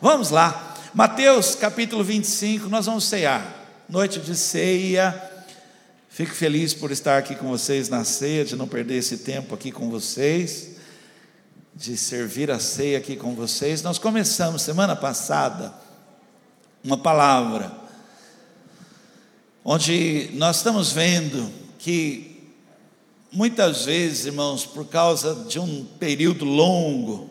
Vamos lá, Mateus capítulo 25, nós vamos cear, noite de ceia. Fico feliz por estar aqui com vocês na ceia, de não perder esse tempo aqui com vocês, de servir a ceia aqui com vocês. Nós começamos semana passada uma palavra, onde nós estamos vendo que muitas vezes, irmãos, por causa de um período longo,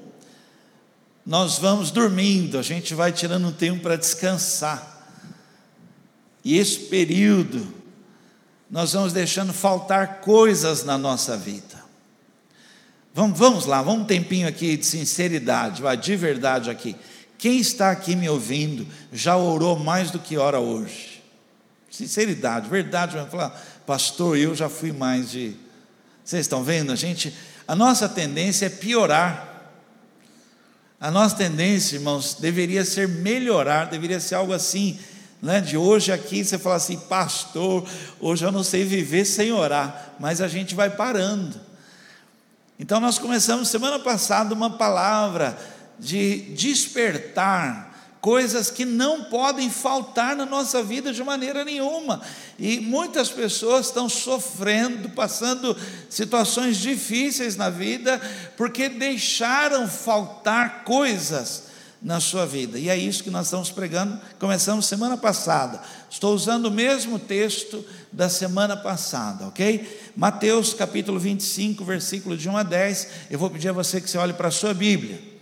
nós vamos dormindo, a gente vai tirando um tempo para descansar. E esse período, nós vamos deixando faltar coisas na nossa vida. Vamos, vamos lá, vamos um tempinho aqui de sinceridade, de verdade aqui. Quem está aqui me ouvindo já orou mais do que ora hoje? Sinceridade, verdade, vai falar, pastor, eu já fui mais de. Vocês estão vendo? A gente, a nossa tendência é piorar. A nossa tendência, irmãos, deveria ser melhorar, deveria ser algo assim, né? de hoje aqui você fala assim, pastor, hoje eu não sei viver sem orar, mas a gente vai parando. Então nós começamos semana passada uma palavra de despertar coisas que não podem faltar na nossa vida de maneira nenhuma. E muitas pessoas estão sofrendo, passando situações difíceis na vida, porque deixaram faltar coisas na sua vida. E é isso que nós estamos pregando, começamos semana passada. Estou usando o mesmo texto da semana passada, ok? Mateus capítulo 25, versículo de 1 a 10. Eu vou pedir a você que você olhe para a sua Bíblia.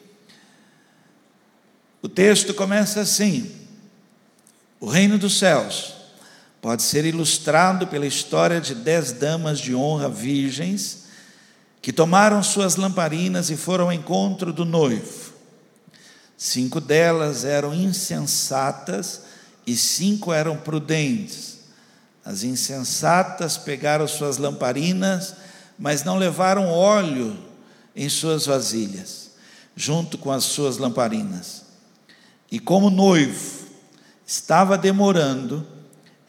O texto começa assim: O reino dos céus pode ser ilustrado pela história de dez damas de honra virgens que tomaram suas lamparinas e foram ao encontro do noivo. Cinco delas eram insensatas e cinco eram prudentes. As insensatas pegaram suas lamparinas, mas não levaram óleo em suas vasilhas, junto com as suas lamparinas. E como o noivo estava demorando,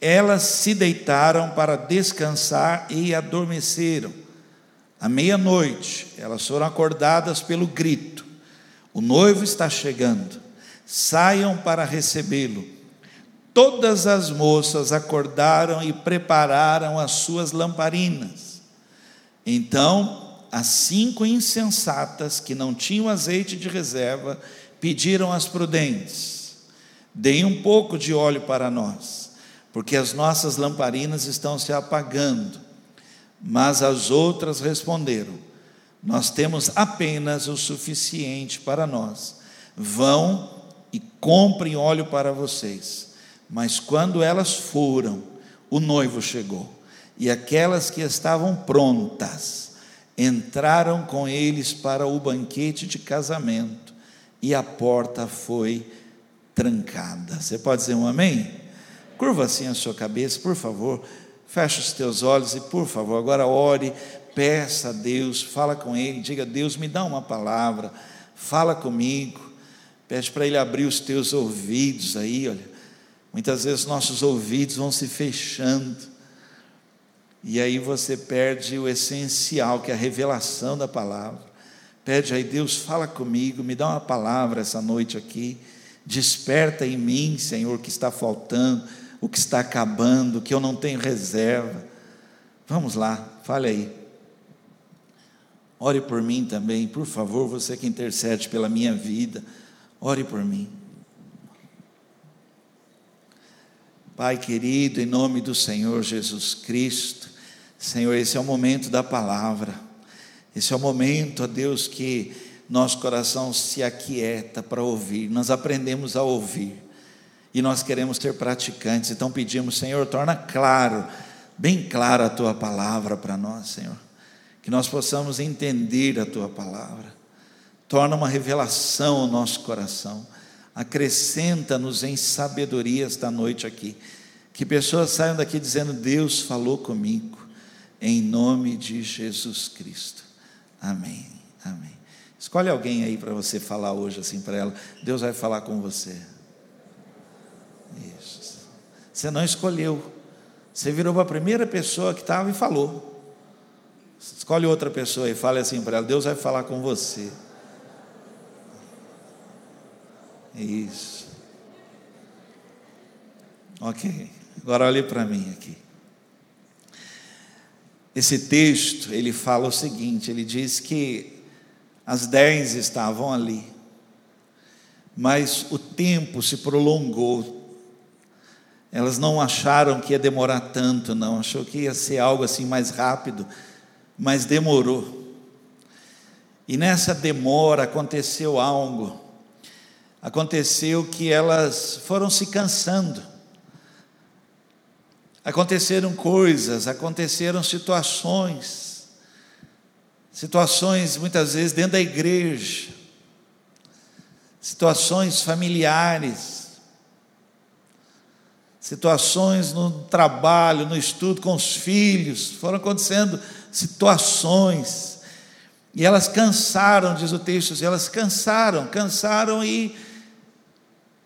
elas se deitaram para descansar e adormeceram. À meia-noite, elas foram acordadas pelo grito: O noivo está chegando, saiam para recebê-lo. Todas as moças acordaram e prepararam as suas lamparinas. Então, as cinco insensatas que não tinham azeite de reserva pediram às prudentes: deem um pouco de óleo para nós, porque as nossas lamparinas estão se apagando. Mas as outras responderam: Nós temos apenas o suficiente para nós. Vão e comprem óleo para vocês. Mas quando elas foram, o noivo chegou, e aquelas que estavam prontas entraram com eles para o banquete de casamento e a porta foi trancada. Você pode dizer um amém? Curva assim a sua cabeça, por favor. Feche os teus olhos e, por favor, agora ore, peça a Deus, fala com Ele, diga: Deus, me dá uma palavra, fala comigo. Pede para Ele abrir os teus ouvidos aí, olha. Muitas vezes nossos ouvidos vão se fechando, e aí você perde o essencial, que é a revelação da palavra. Pede aí, Deus, fala comigo, me dá uma palavra essa noite aqui. Desperta em mim, Senhor, o que está faltando, o que está acabando, o que eu não tenho reserva. Vamos lá, fale aí. Ore por mim também, por favor, você que intercede pela minha vida, ore por mim. Pai querido, em nome do Senhor Jesus Cristo, Senhor, esse é o momento da palavra. Esse é o momento, ó Deus, que nosso coração se aquieta para ouvir. Nós aprendemos a ouvir e nós queremos ser praticantes. Então pedimos, Senhor, torna claro, bem clara a tua palavra para nós, Senhor. Que nós possamos entender a tua palavra. Torna uma revelação ao nosso coração. Acrescenta-nos em sabedoria esta noite aqui. Que pessoas saiam daqui dizendo: Deus falou comigo, em nome de Jesus Cristo. Amém. Amém. Escolhe alguém aí para você falar hoje assim para ela. Deus vai falar com você. Isso. Você não escolheu. Você virou para a primeira pessoa que estava e falou. Escolhe outra pessoa e fale assim para ela: Deus vai falar com você. Isso. Ok. Agora olhe para mim aqui. Esse texto, ele fala o seguinte, ele diz que as dez estavam ali, mas o tempo se prolongou. Elas não acharam que ia demorar tanto, não, achou que ia ser algo assim mais rápido, mas demorou. E nessa demora aconteceu algo. Aconteceu que elas foram se cansando. Aconteceram coisas, aconteceram situações. Situações muitas vezes dentro da igreja. Situações familiares. Situações no trabalho, no estudo com os filhos. Foram acontecendo situações e elas cansaram, diz o texto, elas cansaram, cansaram e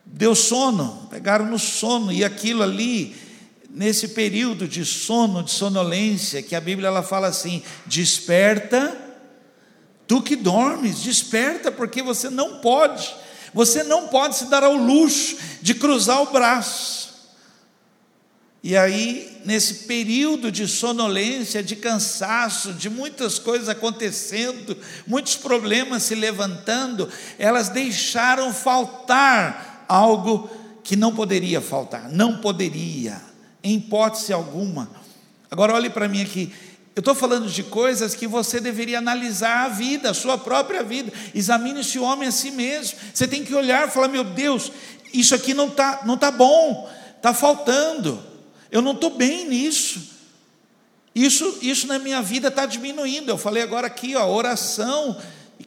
deu sono, pegaram no sono, e aquilo ali, nesse período de sono, de sonolência, que a Bíblia ela fala assim: desperta, tu que dormes, desperta, porque você não pode, você não pode se dar ao luxo de cruzar o braço. E aí, nesse período de sonolência, de cansaço, de muitas coisas acontecendo, muitos problemas se levantando, elas deixaram faltar algo que não poderia faltar, não poderia, em hipótese alguma. Agora, olhe para mim aqui. Eu estou falando de coisas que você deveria analisar a vida, a sua própria vida. Examine esse homem a si mesmo. Você tem que olhar e falar: meu Deus, isso aqui não está não tá bom, está faltando. Eu não estou bem nisso. Isso, isso na minha vida está diminuindo. Eu falei agora aqui, ó, oração.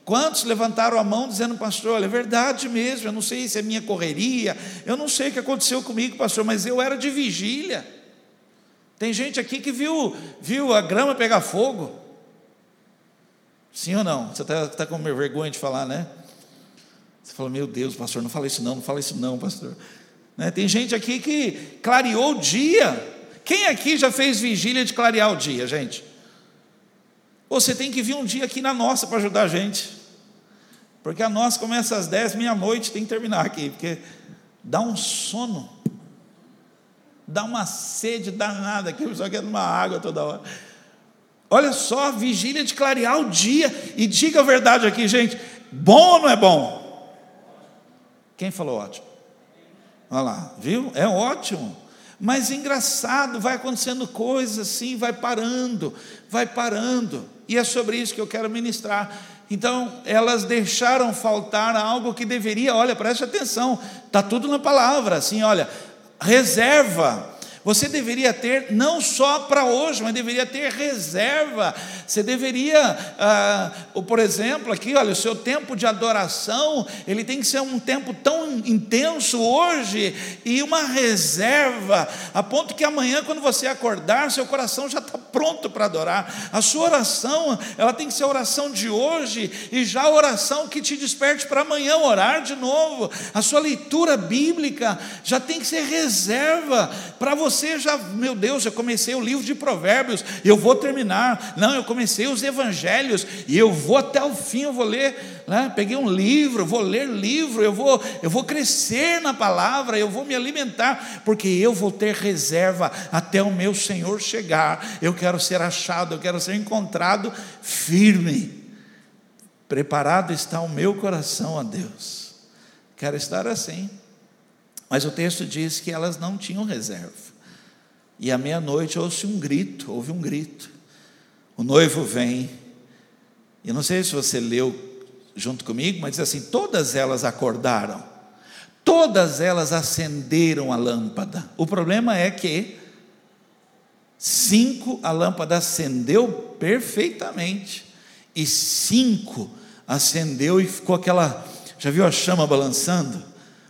Quantos levantaram a mão dizendo, pastor, olha, é verdade mesmo, eu não sei se é minha correria, eu não sei o que aconteceu comigo, pastor, mas eu era de vigília. Tem gente aqui que viu, viu a grama pegar fogo. Sim ou não? Você está tá com vergonha de falar, né? Você falou, meu Deus, pastor, não fala isso não, não fala isso não, pastor. Né? Tem gente aqui que clareou o dia. Quem aqui já fez vigília de clarear o dia, gente? Você tem que vir um dia aqui na nossa para ajudar a gente. Porque a nossa começa às 10, meia-noite, tem que terminar aqui, porque dá um sono, dá uma sede danada aqui, só quer uma água toda hora. Olha só, vigília de clarear o dia, e diga a verdade aqui, gente: bom ou não é bom? Quem falou ótimo? Olha lá, viu? É ótimo. Mas engraçado, vai acontecendo coisas assim, vai parando, vai parando. E é sobre isso que eu quero ministrar. Então, elas deixaram faltar algo que deveria, olha, preste atenção, está tudo na palavra, assim, olha, reserva você deveria ter, não só para hoje, mas deveria ter reserva. Você deveria, ah, por exemplo, aqui, olha, o seu tempo de adoração, ele tem que ser um tempo tão intenso hoje e uma reserva, a ponto que amanhã, quando você acordar, seu coração já está pronto para adorar. A sua oração, ela tem que ser a oração de hoje e já a oração que te desperte para amanhã orar de novo. A sua leitura bíblica já tem que ser reserva para você você já, meu Deus, eu comecei o livro de Provérbios, eu vou terminar. Não, eu comecei os evangelhos e eu vou até o fim, eu vou ler. Né? Peguei um livro, vou ler livro, eu vou, eu vou crescer na palavra, eu vou me alimentar, porque eu vou ter reserva até o meu Senhor chegar. Eu quero ser achado, eu quero ser encontrado firme. Preparado está o meu coração a Deus. Quero estar assim. Mas o texto diz que elas não tinham reserva. E à meia-noite ouve um grito, houve um grito. O noivo vem. Eu não sei se você leu junto comigo, mas diz assim: todas elas acordaram, todas elas acenderam a lâmpada. O problema é que cinco a lâmpada acendeu perfeitamente, e cinco acendeu e ficou aquela. Já viu a chama balançando?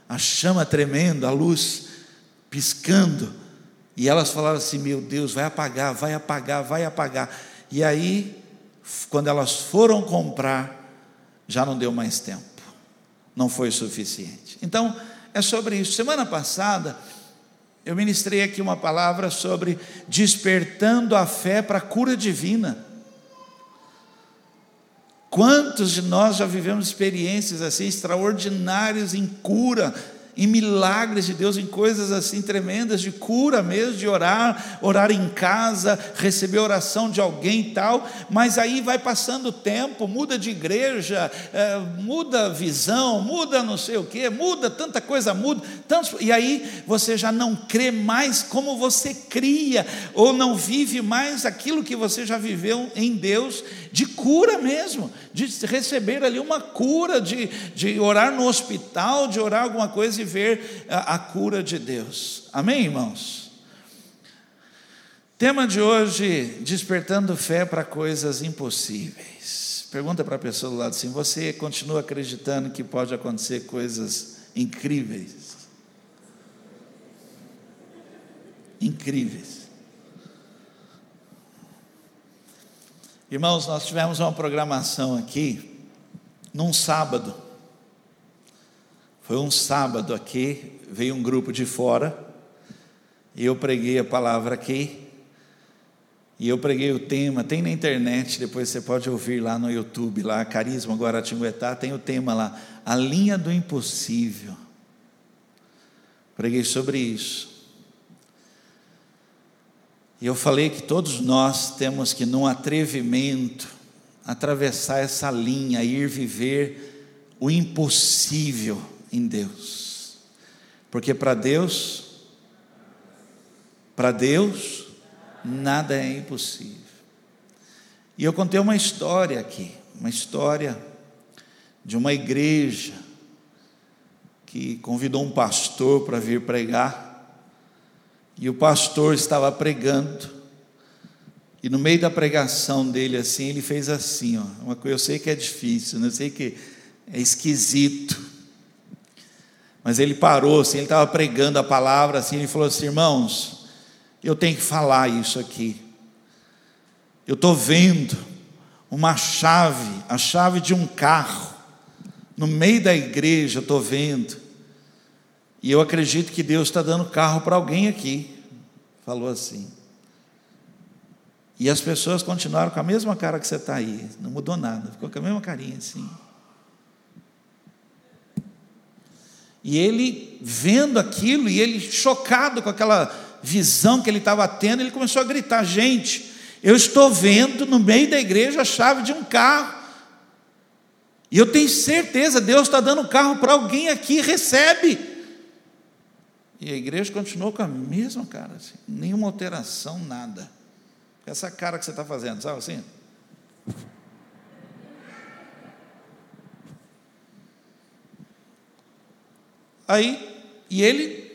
A chama tremendo, a luz piscando. E elas falaram assim: Meu Deus, vai apagar, vai apagar, vai apagar. E aí, quando elas foram comprar, já não deu mais tempo, não foi suficiente. Então, é sobre isso. Semana passada, eu ministrei aqui uma palavra sobre despertando a fé para a cura divina. Quantos de nós já vivemos experiências assim extraordinárias em cura, em milagres de Deus, em coisas assim tremendas, de cura mesmo, de orar, orar em casa, receber oração de alguém e tal, mas aí vai passando o tempo, muda de igreja, é, muda a visão, muda não sei o que, muda, tanta coisa muda, tantos, e aí você já não crê mais como você cria, ou não vive mais aquilo que você já viveu em Deus, de cura mesmo, de receber ali uma cura, de, de orar no hospital, de orar alguma coisa e ver a, a cura de Deus. Amém, irmãos? Tema de hoje: despertando fé para coisas impossíveis. Pergunta para a pessoa do lado assim: você continua acreditando que pode acontecer coisas incríveis? Incríveis. Irmãos, nós tivemos uma programação aqui num sábado. Foi um sábado aqui, veio um grupo de fora, e eu preguei a palavra aqui, e eu preguei o tema, tem na internet, depois você pode ouvir lá no YouTube, lá, Carisma Guaratinguetá, tem o tema lá, a linha do impossível. Preguei sobre isso. E eu falei que todos nós temos que, num atrevimento, atravessar essa linha, ir viver o impossível em Deus. Porque para Deus, para Deus, nada é impossível. E eu contei uma história aqui, uma história de uma igreja que convidou um pastor para vir pregar. E o pastor estava pregando, e no meio da pregação dele, assim, ele fez assim, ó, uma coisa, eu sei que é difícil, né? eu sei que é esquisito, mas ele parou, assim, ele estava pregando a palavra, assim, ele falou assim, irmãos, eu tenho que falar isso aqui, eu estou vendo uma chave, a chave de um carro, no meio da igreja, estou vendo, e eu acredito que Deus está dando carro para alguém aqui. Falou assim. E as pessoas continuaram com a mesma cara que você está aí, não mudou nada, ficou com a mesma carinha assim. E ele vendo aquilo, e ele chocado com aquela visão que ele estava tendo, ele começou a gritar: Gente, eu estou vendo no meio da igreja a chave de um carro, e eu tenho certeza, Deus está dando carro para alguém aqui, recebe. E a igreja continuou com a mesma cara, assim, nenhuma alteração, nada. Essa cara que você está fazendo, sabe assim? Aí, e ele,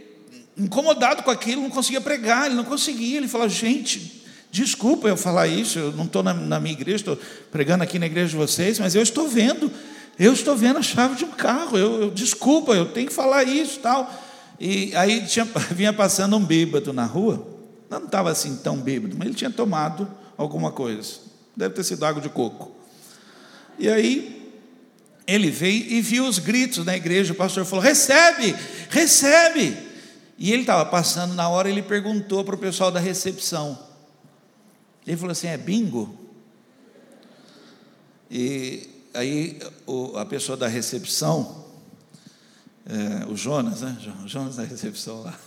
incomodado com aquilo, não conseguia pregar, ele não conseguia. Ele falou: gente, desculpa eu falar isso, eu não estou na, na minha igreja, estou pregando aqui na igreja de vocês, mas eu estou vendo, eu estou vendo a chave de um carro, eu, eu desculpa, eu tenho que falar isso tal. E aí tinha, vinha passando um bêbado na rua, não estava assim tão bêbado, mas ele tinha tomado alguma coisa, deve ter sido água de coco. E aí ele veio e viu os gritos na igreja, o pastor falou: recebe, recebe. E ele estava passando na hora, ele perguntou para o pessoal da recepção. Ele falou assim: é bingo? E aí a pessoa da recepção é, o Jonas, né? O Jonas da recepção lá.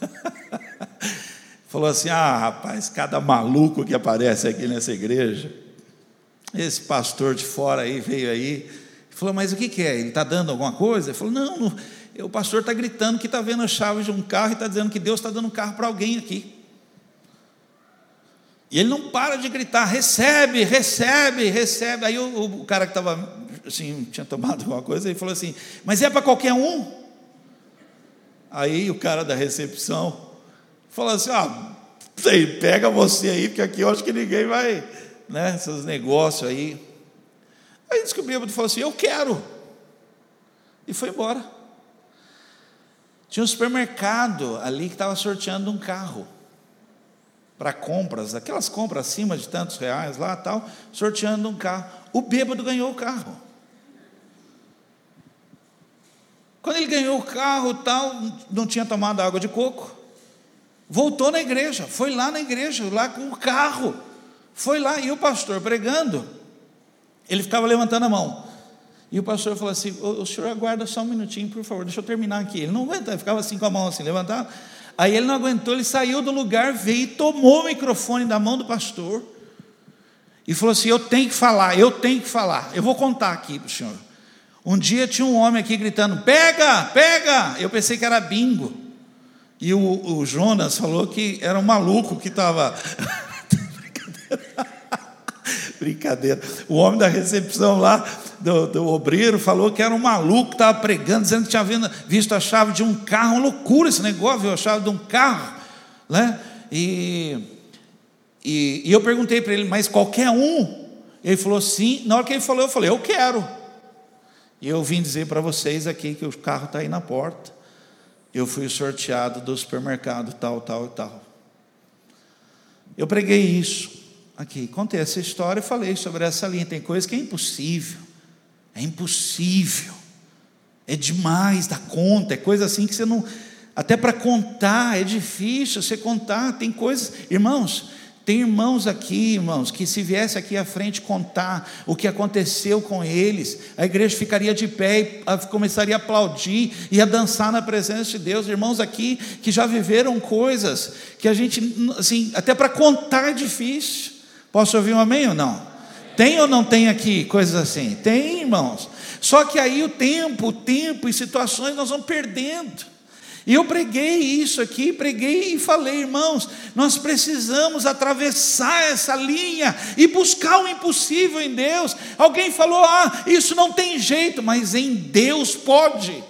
Falou assim: Ah, rapaz, cada maluco que aparece aqui nessa igreja, esse pastor de fora aí veio aí, falou: Mas o que, que é? Ele está dando alguma coisa? Ele falou: Não, não o pastor está gritando que está vendo a chave de um carro e está dizendo que Deus está dando um carro para alguém aqui. E ele não para de gritar: recebe, recebe, recebe. Aí o, o cara que estava assim, tinha tomado alguma coisa, ele falou assim: Mas é para qualquer um? Aí o cara da recepção falou assim: ah, sei, pega você aí, porque aqui eu acho que ninguém vai, né? Esses negócios aí. Aí disse que o bêbado falou assim: eu quero. E foi embora. Tinha um supermercado ali que estava sorteando um carro para compras, aquelas compras acima de tantos reais lá tal, sorteando um carro. O bêbado ganhou o carro. Quando ele ganhou o carro tal, não tinha tomado água de coco. Voltou na igreja, foi lá na igreja, lá com o carro. Foi lá e o pastor pregando. Ele ficava levantando a mão. E o pastor falou assim: o, o senhor aguarda só um minutinho, por favor, deixa eu terminar aqui. Ele não aguentava, ficava assim com a mão assim, levantava. Aí ele não aguentou, ele saiu do lugar, veio e tomou o microfone da mão do pastor e falou assim: Eu tenho que falar, eu tenho que falar. Eu vou contar aqui para o senhor. Um dia tinha um homem aqui gritando: Pega, pega! Eu pensei que era bingo. E o, o Jonas falou que era um maluco que estava. Brincadeira. O homem da recepção lá, do, do obreiro, falou que era um maluco estava pregando, dizendo que tinha visto a chave de um carro. Uma loucura esse negócio, viu a chave de um carro. Né? E, e, e eu perguntei para ele, mas qualquer um? Ele falou sim. Na hora que ele falou, eu falei, eu quero. E eu vim dizer para vocês aqui que o carro está aí na porta. Eu fui sorteado do supermercado, tal, tal e tal. Eu preguei isso aqui, contei essa história e falei sobre essa linha. Tem coisa que é impossível, é impossível, é demais da conta, é coisa assim que você não. Até para contar é difícil você contar. Tem coisas, irmãos, tem irmãos aqui, irmãos, que se viesse aqui à frente contar o que aconteceu com eles, a igreja ficaria de pé e começaria a aplaudir e a dançar na presença de Deus. Irmãos aqui que já viveram coisas que a gente, assim, até para contar é difícil. Posso ouvir um amém ou não? Tem ou não tem aqui coisas assim? Tem, irmãos. Só que aí o tempo, o tempo e situações nós vamos perdendo. E eu preguei isso aqui, preguei e falei, irmãos, nós precisamos atravessar essa linha e buscar o impossível em Deus. Alguém falou, ah, isso não tem jeito, mas em Deus pode.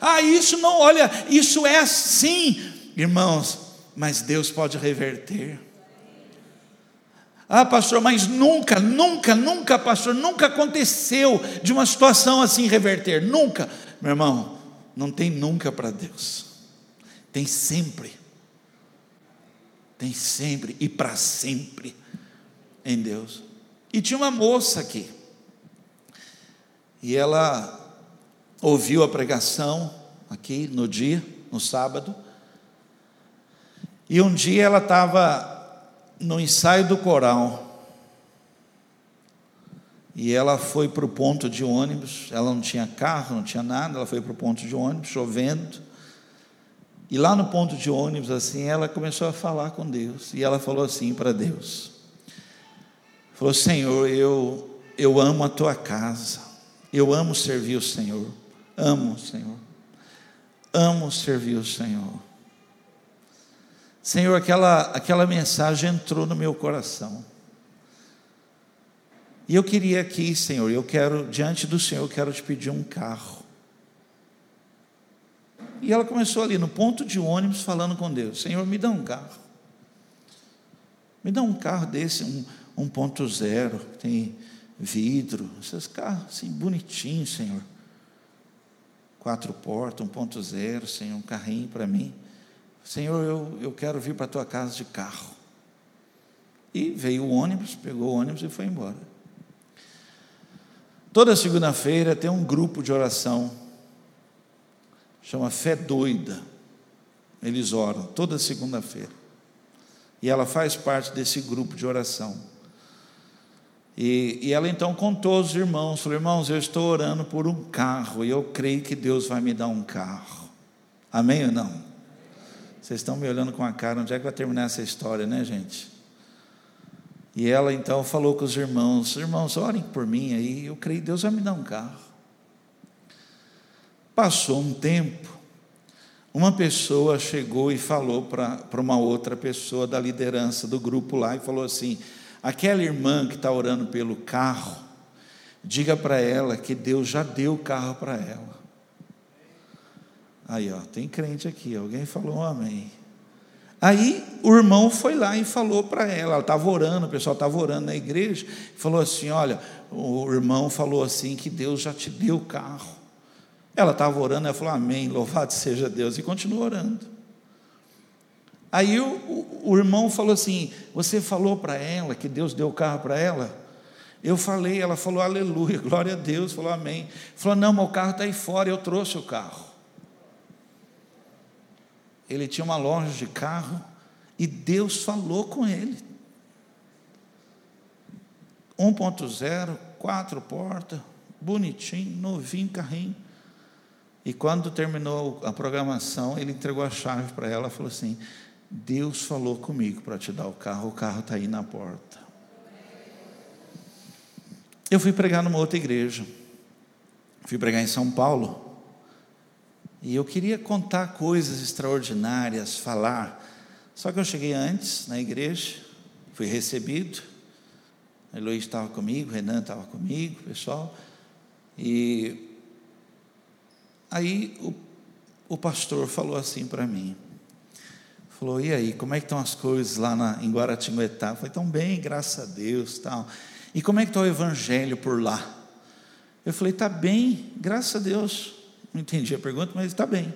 Ah, isso não, olha, isso é assim, irmãos, mas Deus pode reverter. Ah, pastor, mas nunca, nunca, nunca, pastor, nunca aconteceu de uma situação assim reverter, nunca. Meu irmão, não tem nunca para Deus, tem sempre, tem sempre e para sempre em Deus. E tinha uma moça aqui, e ela ouviu a pregação aqui no dia, no sábado, e um dia ela estava no ensaio do coral, e ela foi para o ponto de ônibus, ela não tinha carro, não tinha nada, ela foi para o ponto de ônibus, chovendo. E lá no ponto de ônibus, assim, ela começou a falar com Deus. E ela falou assim para Deus: Falou, Senhor, eu, eu amo a tua casa, eu amo servir o Senhor, amo o Senhor, amo servir o Senhor. Senhor, aquela, aquela mensagem entrou no meu coração. E eu queria aqui, Senhor, eu quero, diante do Senhor, eu quero te pedir um carro. E ela começou ali no ponto de ônibus falando com Deus: Senhor, me dá um carro. Me dá um carro desse, um 1.0, tem vidro, esses carros assim, bonitinhos, Senhor. Quatro portas, 1.0, Senhor, um carrinho para mim. Senhor, eu, eu quero vir para a tua casa de carro. E veio o ônibus, pegou o ônibus e foi embora. Toda segunda-feira tem um grupo de oração, chama Fé Doida. Eles oram toda segunda-feira. E ela faz parte desse grupo de oração. E, e, ela então contou aos irmãos: falou, irmãos, eu estou orando por um carro e eu creio que Deus vai me dar um carro. Amém ou não? Vocês estão me olhando com a cara, onde é que vai terminar essa história, né, gente? E ela então falou com os irmãos: Irmãos, orem por mim aí, eu creio que Deus vai me dar um carro. Passou um tempo, uma pessoa chegou e falou para uma outra pessoa da liderança do grupo lá e falou assim: aquela irmã que está orando pelo carro, diga para ela que Deus já deu o carro para ela. Aí, ó, tem crente aqui, alguém falou amém. Aí o irmão foi lá e falou para ela, ela estava orando, o pessoal estava orando na igreja, falou assim: Olha, o irmão falou assim que Deus já te deu o carro. Ela estava orando, ela falou: Amém, louvado seja Deus, e continuou orando. Aí o, o, o irmão falou assim: Você falou para ela que Deus deu o carro para ela? Eu falei, ela falou aleluia, glória a Deus, falou amém. Falou: Não, o carro está aí fora, eu trouxe o carro ele tinha uma loja de carro e Deus falou com ele. 1.0, quatro portas, bonitinho, novinho, carrinho. E quando terminou a programação, ele entregou a chave para ela e falou assim: Deus falou comigo para te dar o carro, o carro está aí na porta. Eu fui pregar numa outra igreja, fui pregar em São Paulo, e eu queria contar coisas extraordinárias, falar, só que eu cheguei antes na igreja, fui recebido, a estava comigo, o Renan estava comigo, o pessoal, e aí o, o pastor falou assim para mim, falou, e aí, como é que estão as coisas lá na, em Guaratinguetá? Falei, estão bem, graças a Deus, tal. E como é que está o evangelho por lá? Eu falei, está bem, graças a Deus. Não entendi a pergunta, mas está bem.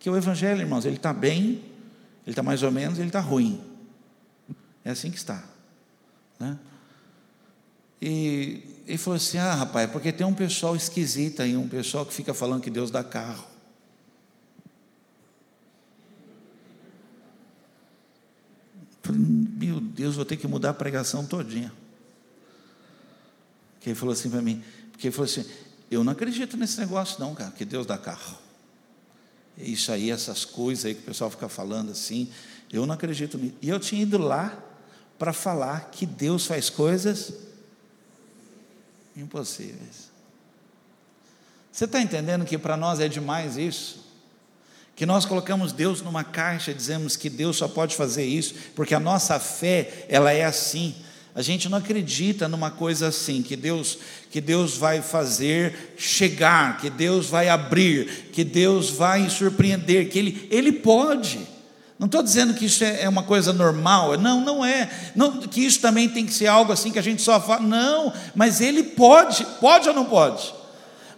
Que o evangelho, irmãos, ele está bem, ele está mais ou menos, ele está ruim. É assim que está. Né? E ele falou assim: Ah, rapaz, porque tem um pessoal esquisito aí, um pessoal que fica falando que Deus dá carro. Meu Deus, vou ter que mudar a pregação todinha. Que ele falou assim para mim, porque ele falou assim: eu não acredito nesse negócio, não, cara, que Deus dá carro. Isso aí, essas coisas aí que o pessoal fica falando assim, eu não acredito nisso. E eu tinha ido lá para falar que Deus faz coisas impossíveis. Você está entendendo que para nós é demais isso? Que nós colocamos Deus numa caixa dizemos que Deus só pode fazer isso, porque a nossa fé, ela é assim. A gente não acredita numa coisa assim, que Deus, que Deus vai fazer chegar, que Deus vai abrir, que Deus vai surpreender, que Ele, Ele pode. Não estou dizendo que isso é, é uma coisa normal, não, não é. Não, que isso também tem que ser algo assim que a gente só fala, não, mas Ele pode, pode ou não pode?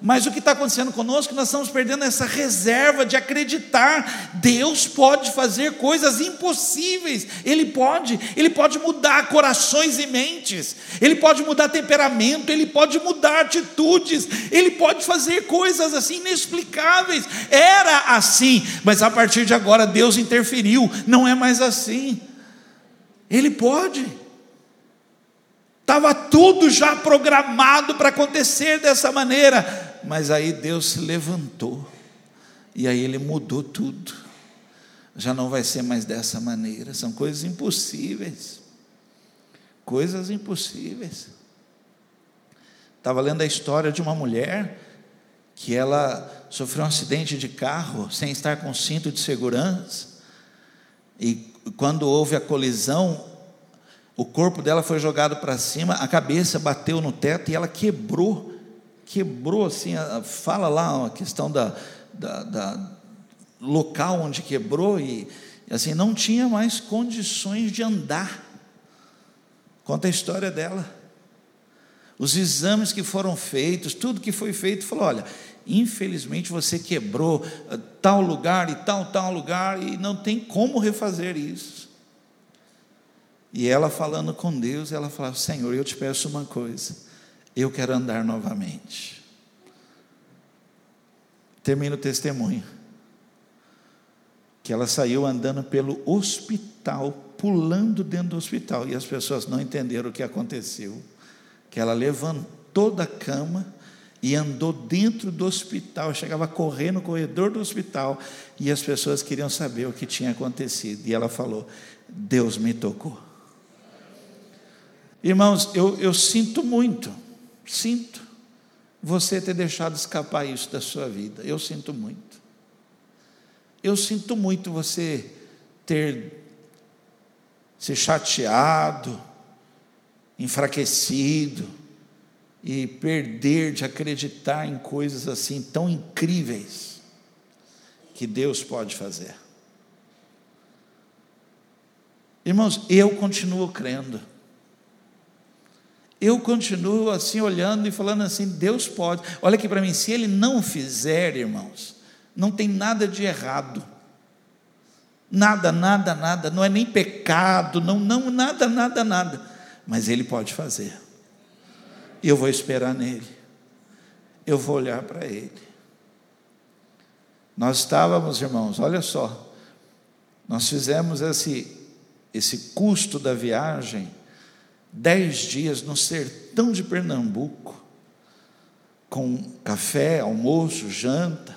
Mas o que está acontecendo conosco, nós estamos perdendo essa reserva de acreditar. Deus pode fazer coisas impossíveis. Ele pode, Ele pode mudar corações e mentes. Ele pode mudar temperamento. Ele pode mudar atitudes. Ele pode fazer coisas assim inexplicáveis. Era assim, mas a partir de agora Deus interferiu. Não é mais assim. Ele pode. Estava tudo já programado para acontecer dessa maneira mas aí Deus se levantou, e aí Ele mudou tudo. Já não vai ser mais dessa maneira, são coisas impossíveis. Coisas impossíveis. Estava lendo a história de uma mulher que ela sofreu um acidente de carro sem estar com cinto de segurança, e quando houve a colisão, o corpo dela foi jogado para cima, a cabeça bateu no teto e ela quebrou quebrou assim, fala lá a questão da, da, da local onde quebrou e assim não tinha mais condições de andar. Conta a história dela. Os exames que foram feitos, tudo que foi feito, falou: olha, infelizmente você quebrou eh, tal lugar e tal, tal lugar, e não tem como refazer isso. E ela falando com Deus, ela falava: Senhor, eu te peço uma coisa eu quero andar novamente. Termino o testemunho. Que ela saiu andando pelo hospital, pulando dentro do hospital, e as pessoas não entenderam o que aconteceu. Que ela levantou da cama e andou dentro do hospital, chegava a correr no corredor do hospital, e as pessoas queriam saber o que tinha acontecido. E ela falou: Deus me tocou. Irmãos, eu, eu sinto muito Sinto você ter deixado escapar isso da sua vida. Eu sinto muito. Eu sinto muito você ter se chateado, enfraquecido e perder de acreditar em coisas assim tão incríveis que Deus pode fazer. Irmãos, eu continuo crendo. Eu continuo assim olhando e falando assim: Deus pode. Olha aqui para mim, se Ele não fizer, irmãos, não tem nada de errado. Nada, nada, nada, não é nem pecado, não, não, nada, nada, nada. Mas Ele pode fazer. Eu vou esperar nele. Eu vou olhar para Ele. Nós estávamos, irmãos, olha só, nós fizemos esse, esse custo da viagem dez dias no sertão de Pernambuco, com café, almoço, janta,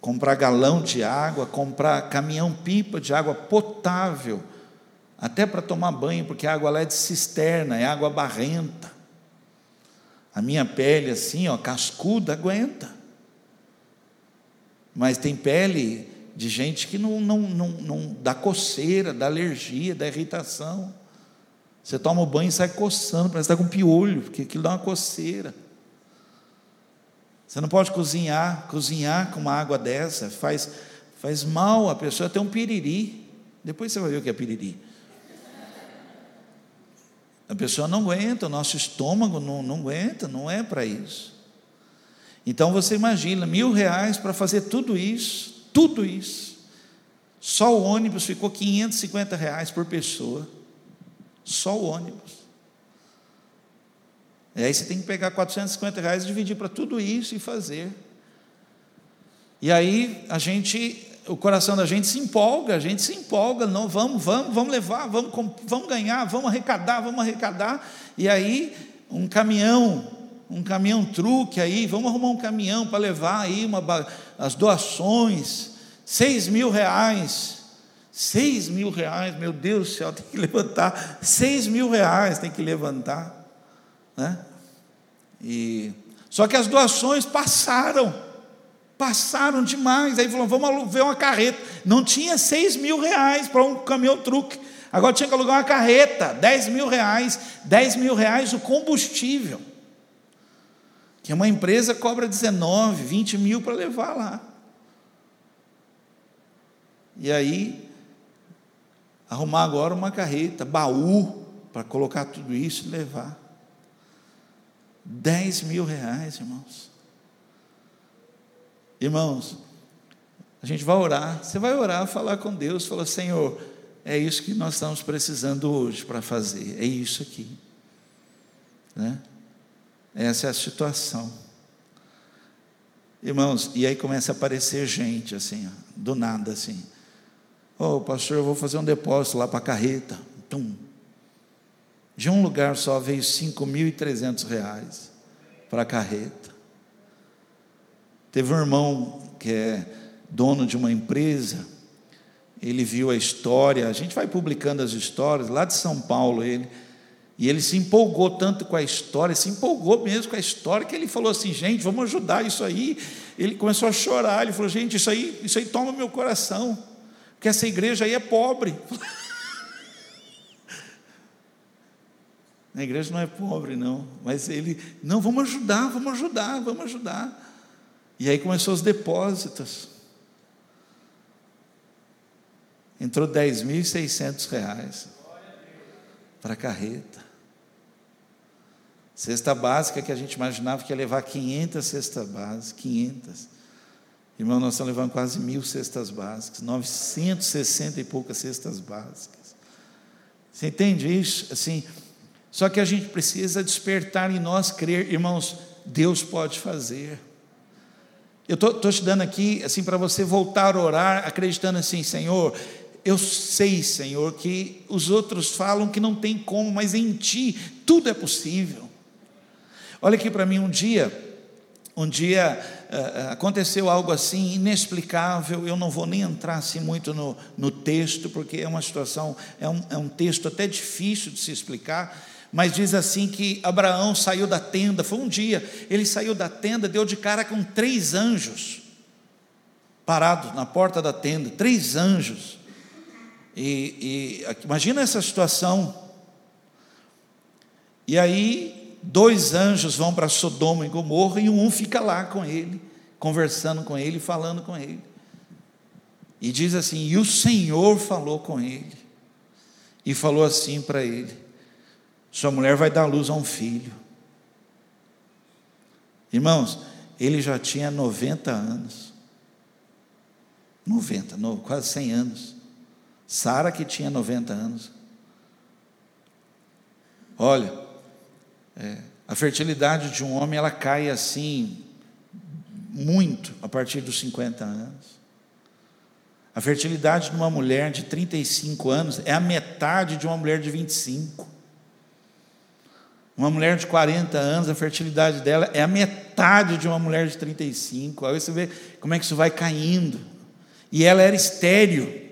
comprar galão de água, comprar caminhão-pipa de água potável, até para tomar banho, porque a água lá é de cisterna, é água barrenta. A minha pele, assim, ó, cascuda, aguenta. Mas tem pele de gente que não, não, não, não dá coceira, dá alergia, dá irritação. Você toma o banho e sai coçando, parece que está com piolho, porque aquilo dá uma coceira. Você não pode cozinhar, cozinhar com uma água dessa, faz, faz mal, a pessoa tem um piriri. Depois você vai ver o que é piriri. A pessoa não aguenta, o nosso estômago não, não aguenta, não é para isso. Então você imagina, mil reais para fazer tudo isso, tudo isso. Só o ônibus ficou 550 reais por pessoa. Só o ônibus. E aí você tem que pegar 450 reais e dividir para tudo isso e fazer. E aí a gente, o coração da gente se empolga, a gente se empolga, não, vamos, vamos, vamos levar, vamos, vamos ganhar, vamos arrecadar, vamos arrecadar. E aí um caminhão, um caminhão truque aí, vamos arrumar um caminhão para levar aí uma, as doações, seis mil reais. Seis mil reais, meu Deus do céu, tem que levantar. Seis mil reais tem que levantar. Né? E, só que as doações passaram. Passaram demais. Aí falou: vamos ver uma carreta. Não tinha seis mil reais para um caminhão truque. Agora tinha que alugar uma carreta, dez mil reais. Dez mil reais o combustível. Que uma empresa cobra 19, 20 mil para levar lá. E aí arrumar agora uma carreta, baú, para colocar tudo isso e levar. 10 mil reais, irmãos. Irmãos, a gente vai orar, você vai orar, falar com Deus, falar, Senhor, é isso que nós estamos precisando hoje para fazer, é isso aqui. Né? Essa é a situação. Irmãos, e aí começa a aparecer gente assim, ó, do nada assim. Ô oh, pastor, eu vou fazer um depósito lá para a carreta. Tum. De um lugar só veio 5.300 reais para a carreta. Teve um irmão que é dono de uma empresa, ele viu a história, a gente vai publicando as histórias, lá de São Paulo ele, e ele se empolgou tanto com a história, se empolgou mesmo com a história, que ele falou assim, gente, vamos ajudar isso aí. Ele começou a chorar, ele falou, gente, isso aí, isso aí toma meu coração que essa igreja aí é pobre. A igreja não é pobre, não, mas ele, não, vamos ajudar, vamos ajudar, vamos ajudar. E aí começou os depósitos. Entrou 10.600 reais para a carreta. Cesta básica que a gente imaginava que ia levar 500 cestas básicas, 500. Irmão, nós estamos levando quase mil cestas básicas, 960 e poucas cestas básicas. Você entende isso? Assim, só que a gente precisa despertar em nós crer, irmãos, Deus pode fazer. Eu estou te dando aqui, assim, para você voltar a orar, acreditando assim, Senhor, eu sei, Senhor, que os outros falam que não tem como, mas em Ti tudo é possível. Olha aqui para mim um dia, um dia aconteceu algo assim inexplicável, eu não vou nem entrar assim muito no, no texto, porque é uma situação, é um, é um texto até difícil de se explicar, mas diz assim que Abraão saiu da tenda, foi um dia, ele saiu da tenda, deu de cara com três anjos, parados na porta da tenda, três anjos, e, e imagina essa situação, e aí dois anjos vão para Sodoma e Gomorra e um fica lá com ele, conversando com ele, falando com ele. E diz assim: E o Senhor falou com ele, e falou assim para ele: Sua mulher vai dar luz a um filho. Irmãos, ele já tinha 90 anos. 90, quase 100 anos. Sara que tinha 90 anos. Olha, é, a fertilidade de um homem ela cai assim muito a partir dos 50 anos. A fertilidade de uma mulher de 35 anos é a metade de uma mulher de 25. Uma mulher de 40 anos, a fertilidade dela é a metade de uma mulher de 35. Aí você vê como é que isso vai caindo. E ela era estéreo.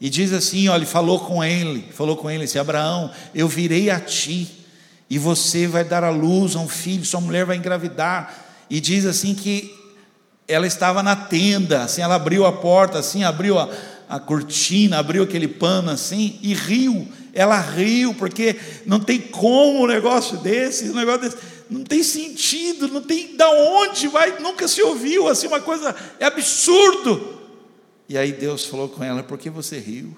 E diz assim: olha, falou com ele, falou com ele assim: Abraão, eu virei a ti, e você vai dar à luz a um filho, sua mulher vai engravidar. E diz assim que ela estava na tenda, assim, ela abriu a porta, assim, abriu a, a cortina, abriu aquele pano assim e riu. Ela riu, porque não tem como um negócio desse, um negócio desse, não tem sentido, não tem da onde vai, nunca se ouviu assim uma coisa, é absurdo. E aí Deus falou com ela: por que você riu?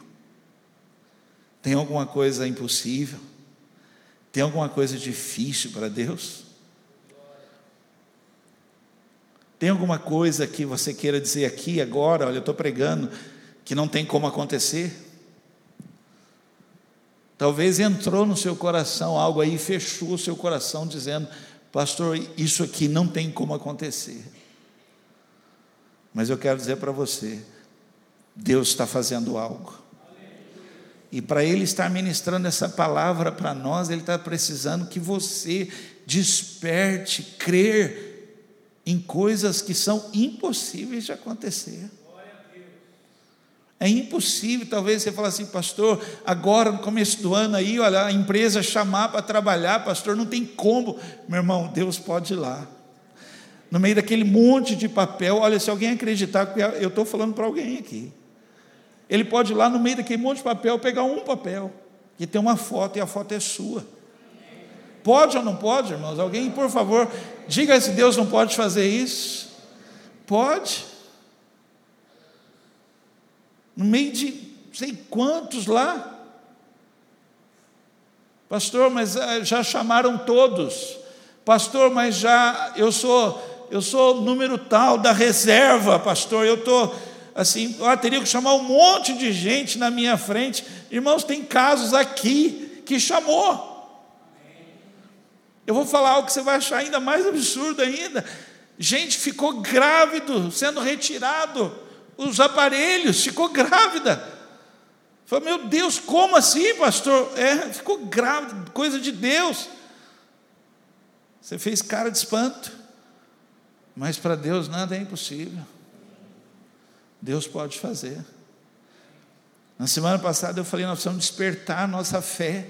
Tem alguma coisa impossível? Tem alguma coisa difícil para Deus? Tem alguma coisa que você queira dizer aqui agora? Olha, eu estou pregando que não tem como acontecer. Talvez entrou no seu coração algo aí, fechou o seu coração, dizendo: Pastor, isso aqui não tem como acontecer. Mas eu quero dizer para você: Deus está fazendo algo. E para Ele estar ministrando essa palavra para nós, Ele está precisando que você desperte, crer em coisas que são impossíveis de acontecer. É impossível, talvez você fale assim, pastor, agora no começo do ano aí, olha, a empresa chamar para trabalhar, pastor, não tem como. Meu irmão, Deus pode ir lá. No meio daquele monte de papel, olha, se alguém acreditar, eu estou falando para alguém aqui. Ele pode ir lá no meio daquele monte de papel, pegar um papel, que tem uma foto e a foto é sua. Pode ou não pode, irmãos? Alguém, por favor, diga se Deus não pode fazer isso. Pode no meio de sei quantos lá. Pastor, mas eh, já chamaram todos. Pastor, mas já eu sou eu sou número tal da reserva, pastor. Eu tô assim, eu teria que chamar um monte de gente na minha frente. Irmãos, tem casos aqui que chamou. Eu vou falar algo que você vai achar ainda mais absurdo ainda. Gente ficou grávido, sendo retirado os aparelhos, ficou grávida. Falei, meu Deus, como assim, pastor? É, ficou grávida, coisa de Deus. Você fez cara de espanto, mas para Deus nada é impossível. Deus pode fazer. Na semana passada eu falei, nós precisamos despertar nossa fé,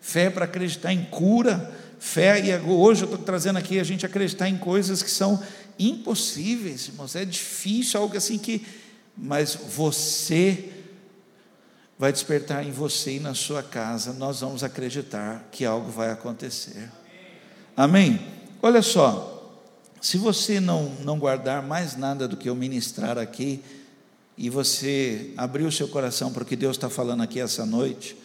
fé para acreditar em cura, fé, e hoje eu estou trazendo aqui a gente acreditar em coisas que são impossíveis, irmãos, é difícil, algo assim que mas você vai despertar em você e na sua casa, nós vamos acreditar que algo vai acontecer. Amém? Olha só, se você não, não guardar mais nada do que eu ministrar aqui, e você abrir o seu coração para o que Deus está falando aqui essa noite,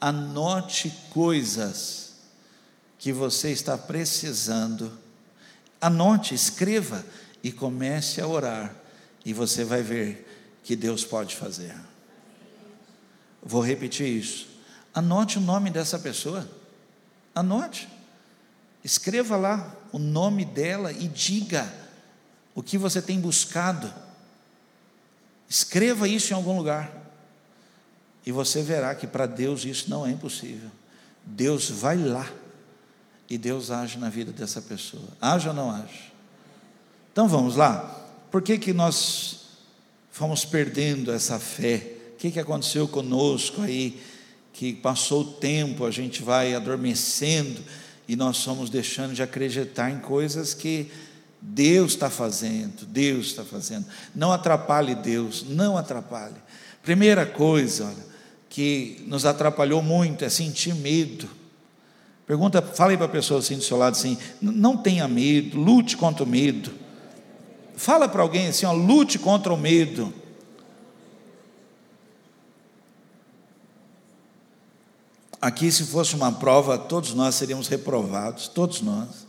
anote coisas que você está precisando, anote, escreva e comece a orar, e você vai ver que Deus pode fazer. Vou repetir isso. Anote o nome dessa pessoa. Anote. Escreva lá o nome dela e diga o que você tem buscado. Escreva isso em algum lugar. E você verá que para Deus isso não é impossível. Deus vai lá e Deus age na vida dessa pessoa. Age ou não age? Então vamos lá. Por que, que nós fomos perdendo essa fé. O que, que aconteceu conosco aí? Que passou o tempo, a gente vai adormecendo e nós somos deixando de acreditar em coisas que Deus está fazendo, Deus está fazendo. Não atrapalhe Deus, não atrapalhe. Primeira coisa, olha, que nos atrapalhou muito é sentir medo. Pergunta, fala aí para a pessoa assim do seu lado assim, não tenha medo, lute contra o medo. Fala para alguém assim, ó, lute contra o medo. Aqui, se fosse uma prova, todos nós seríamos reprovados, todos nós,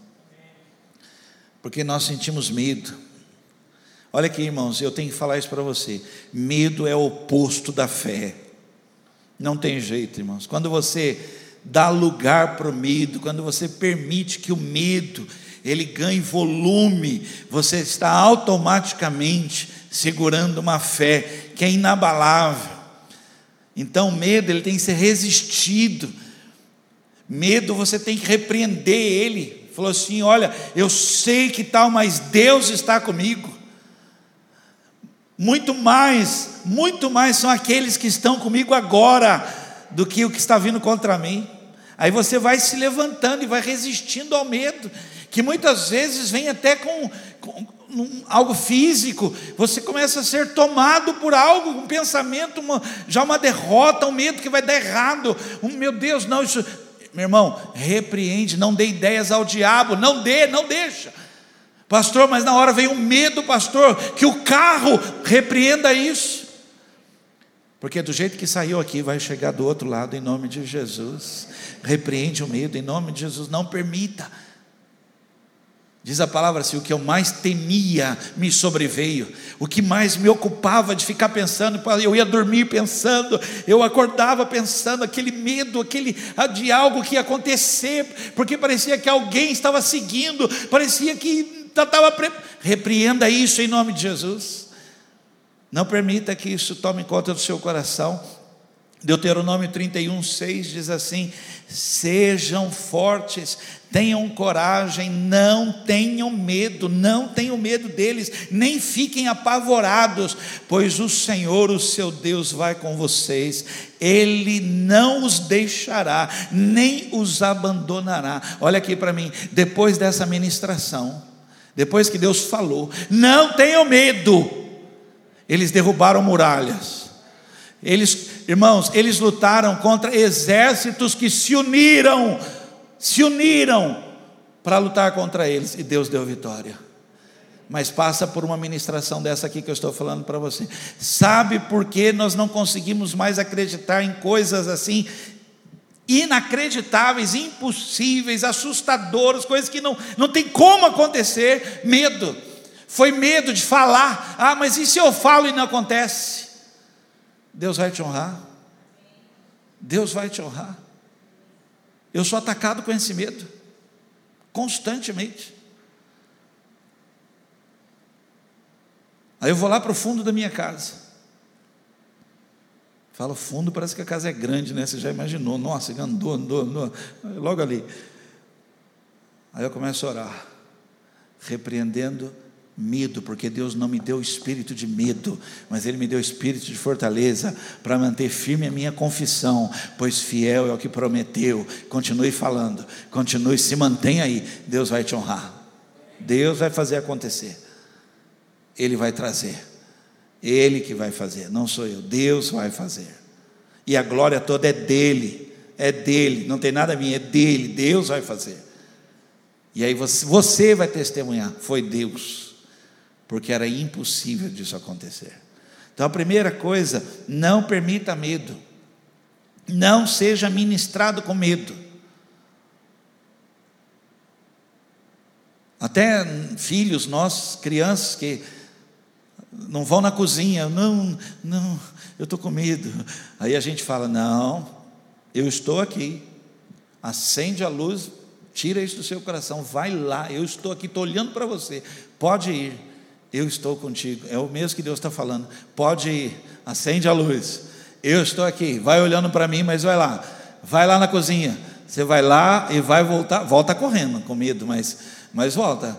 porque nós sentimos medo. Olha aqui, irmãos, eu tenho que falar isso para você: medo é o oposto da fé, não tem jeito, irmãos. Quando você dá lugar para o medo, quando você permite que o medo ele ganha volume, você está automaticamente segurando uma fé que é inabalável. Então, o medo ele tem que ser resistido. Medo você tem que repreender ele. Falou assim: Olha, eu sei que tal, mas Deus está comigo. Muito mais, muito mais são aqueles que estão comigo agora do que o que está vindo contra mim. Aí você vai se levantando e vai resistindo ao medo, que muitas vezes vem até com, com um, algo físico, você começa a ser tomado por algo, um pensamento, uma, já uma derrota, um medo que vai dar errado. Um, meu Deus, não, isso. Meu irmão, repreende, não dê ideias ao diabo, não dê, não deixa. Pastor, mas na hora vem um medo, pastor, que o carro repreenda isso. Porque do jeito que saiu aqui, vai chegar do outro lado em nome de Jesus. Repreende o medo em nome de Jesus, não permita. Diz a palavra assim: o que eu mais temia me sobreveio, o que mais me ocupava de ficar pensando, eu ia dormir pensando, eu acordava pensando, aquele medo, aquele ah, de algo que ia acontecer, porque parecia que alguém estava seguindo, parecia que estava. Repreenda isso em nome de Jesus. Não permita que isso tome conta do seu coração. Deuteronômio 31, 6 diz assim: Sejam fortes, tenham coragem, não tenham medo, não tenham medo deles, nem fiquem apavorados, pois o Senhor, o seu Deus, vai com vocês, Ele não os deixará, nem os abandonará. Olha aqui para mim, depois dessa ministração, depois que Deus falou, não tenham medo, eles derrubaram muralhas. Eles, irmãos, eles lutaram contra exércitos que se uniram, se uniram para lutar contra eles e Deus deu vitória. Mas passa por uma ministração dessa aqui que eu estou falando para você. Sabe por que nós não conseguimos mais acreditar em coisas assim inacreditáveis, impossíveis, assustadoras, coisas que não, não tem como acontecer? Medo. Foi medo de falar. Ah, mas e se eu falo e não acontece? Deus vai te honrar. Deus vai te honrar. Eu sou atacado com esse medo, constantemente. Aí eu vou lá para o fundo da minha casa. Fala fundo, parece que a casa é grande, né? Você já imaginou, nossa, andou, andou, andou, logo ali. Aí eu começo a orar, repreendendo medo, porque Deus não me deu espírito de medo, mas Ele me deu espírito de fortaleza para manter firme a minha confissão, pois fiel é o que prometeu. Continue falando, continue, se mantenha aí, Deus vai te honrar, Deus vai fazer acontecer, Ele vai trazer, Ele que vai fazer, não sou eu, Deus vai fazer, e a glória toda é dEle, é dEle, não tem nada a mim, é dEle, Deus vai fazer. E aí você, você vai testemunhar, foi Deus porque era impossível disso acontecer. Então a primeira coisa, não permita medo. Não seja ministrado com medo. Até filhos nossos, crianças que não vão na cozinha, não, não, eu estou com medo. Aí a gente fala: não, eu estou aqui. Acende a luz, tira isso do seu coração, vai lá, eu estou aqui, estou olhando para você, pode ir. Eu estou contigo. É o mesmo que Deus está falando. Pode ir, acende a luz. Eu estou aqui. Vai olhando para mim, mas vai lá. Vai lá na cozinha. Você vai lá e vai voltar. Volta correndo, com medo, mas, mas volta.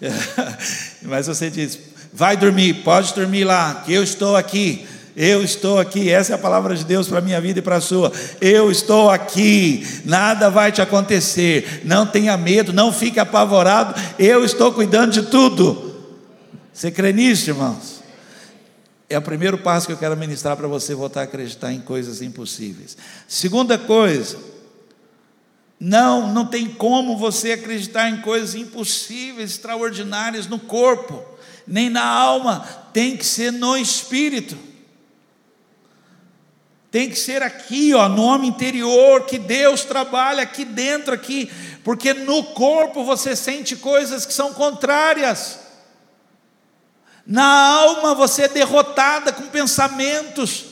mas você diz: vai dormir, pode dormir lá, que eu estou aqui. Eu estou aqui, essa é a palavra de Deus para a minha vida e para a sua. Eu estou aqui, nada vai te acontecer. Não tenha medo, não fique apavorado. Eu estou cuidando de tudo. Você crê nisso, irmãos? É o primeiro passo que eu quero ministrar para você voltar a acreditar em coisas impossíveis. Segunda coisa, não, não tem como você acreditar em coisas impossíveis, extraordinárias no corpo, nem na alma, tem que ser no espírito. Tem que ser aqui, ó, no homem interior, que Deus trabalha aqui dentro aqui, porque no corpo você sente coisas que são contrárias. Na alma você é derrotada com pensamentos,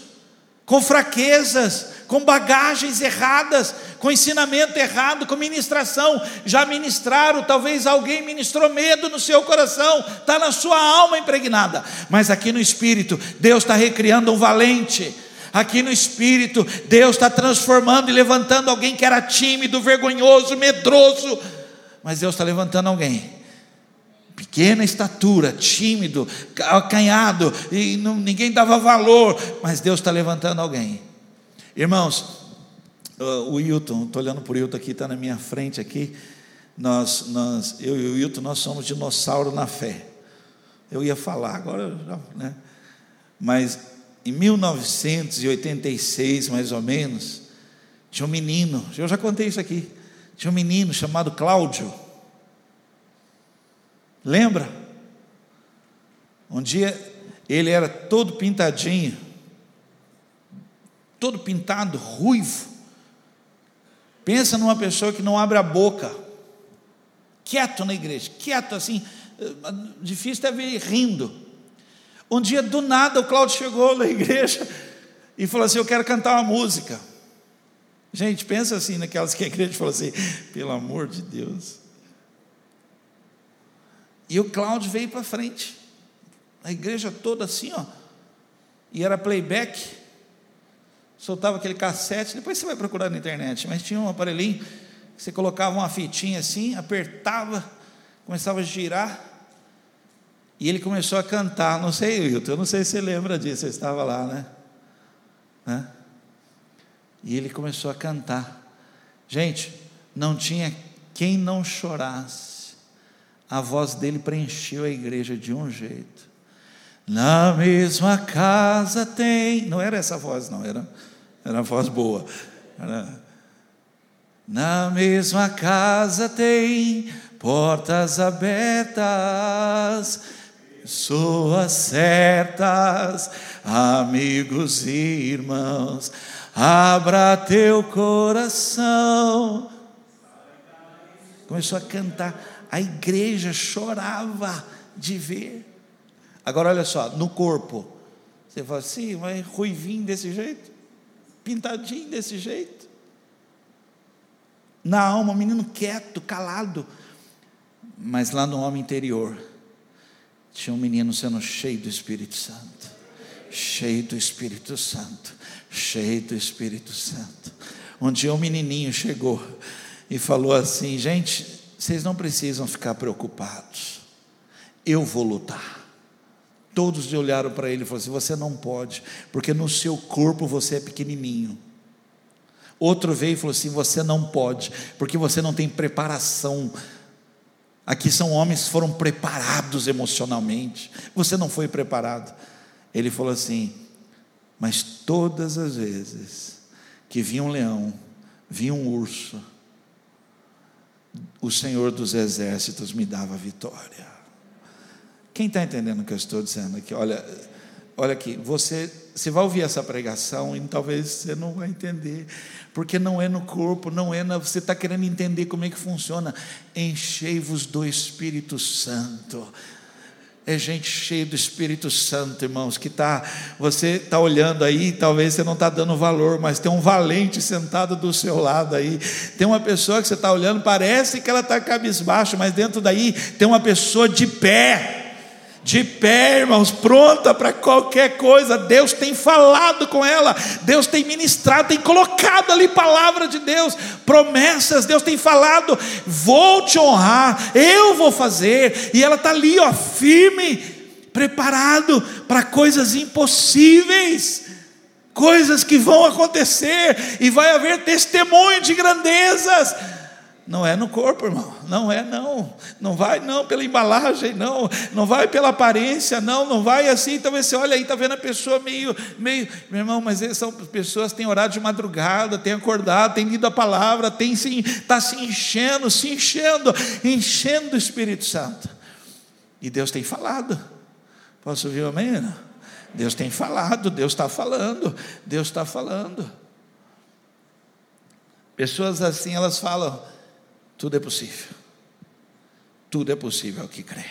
com fraquezas, com bagagens erradas, com ensinamento errado, com ministração. Já ministraram, talvez alguém ministrou medo no seu coração, está na sua alma impregnada. Mas aqui no espírito, Deus está recriando um valente aqui no espírito, Deus está transformando e levantando alguém que era tímido, vergonhoso, medroso, mas Deus está levantando alguém pequena estatura, tímido, acanhado, e não, ninguém dava valor, mas Deus está levantando alguém. Irmãos, o Wilton, estou olhando para o Wilton aqui, está na minha frente aqui. Nós, nós, eu e o Wilton, nós somos dinossauro na fé. Eu ia falar agora, né? Mas em 1986, mais ou menos, tinha um menino, eu já contei isso aqui. Tinha um menino chamado Cláudio. Lembra? Um dia ele era todo pintadinho, todo pintado, ruivo. Pensa numa pessoa que não abre a boca, quieto na igreja, quieto assim, difícil até ver rindo. Um dia, do nada, o Cláudio chegou na igreja e falou assim: Eu quero cantar uma música. Gente, pensa assim naquelas que a igreja falou assim: Pelo amor de Deus. E o Cláudio veio para frente, a igreja toda assim, ó, e era playback, soltava aquele cassete, depois você vai procurar na internet, mas tinha um aparelhinho que você colocava uma fitinha assim, apertava, começava a girar, e ele começou a cantar, não sei, Wilton, eu não sei se você lembra disso, você estava lá, né? né? E ele começou a cantar. Gente, não tinha quem não chorasse a voz dele preencheu a igreja de um jeito. Na mesma casa tem. Não era essa voz, não, era, era uma voz boa. Era, na mesma casa tem portas abertas, pessoas certas, amigos e irmãos. Abra teu coração. Começou a cantar a igreja chorava de ver. Agora olha só, no corpo, você fala assim, mas ruivinho desse jeito, pintadinho desse jeito. Na alma, um menino quieto, calado. Mas lá no homem interior, tinha um menino sendo cheio do Espírito Santo. Cheio do Espírito Santo. Cheio do Espírito Santo. Um dia um menininho chegou e falou assim: gente, vocês não precisam ficar preocupados. Eu vou lutar. Todos olharam para ele e falaram assim: Você não pode, porque no seu corpo você é pequenininho. Outro veio e falou assim: Você não pode, porque você não tem preparação. Aqui são homens que foram preparados emocionalmente. Você não foi preparado. Ele falou assim: Mas todas as vezes que vinha um leão, vinha um urso, o Senhor dos exércitos me dava vitória. Quem está entendendo o que eu estou dizendo aqui? Olha, olha aqui, você, você vai ouvir essa pregação e talvez você não vai entender, porque não é no corpo, não é na. Você está querendo entender como é que funciona. Enchei-vos do Espírito Santo é gente cheia do Espírito Santo, irmãos, que está, você está olhando aí, talvez você não está dando valor, mas tem um valente sentado do seu lado aí, tem uma pessoa que você está olhando, parece que ela está cabisbaixo, mas dentro daí tem uma pessoa de pé, de pé, irmãos, pronta para qualquer coisa. Deus tem falado com ela, Deus tem ministrado, tem colocado ali palavra de Deus, promessas. Deus tem falado: vou te honrar, eu vou fazer, e ela está ali, ó, firme, preparado para coisas impossíveis. Coisas que vão acontecer, e vai haver testemunho de grandezas, não é no corpo, irmão. Não é, não. Não vai, não, pela embalagem, não. Não vai pela aparência, não. Não vai assim. Talvez você olha aí, está vendo a pessoa meio, meio. Meu irmão, mas são pessoas que têm orado de madrugada, têm acordado, têm lido a palavra, têm está se enchendo, se enchendo, enchendo do Espírito Santo. E Deus tem falado. Posso ouvir amém? Deus tem falado, Deus está falando, Deus está falando. Pessoas assim, elas falam tudo é possível. Tudo é possível ao que crê.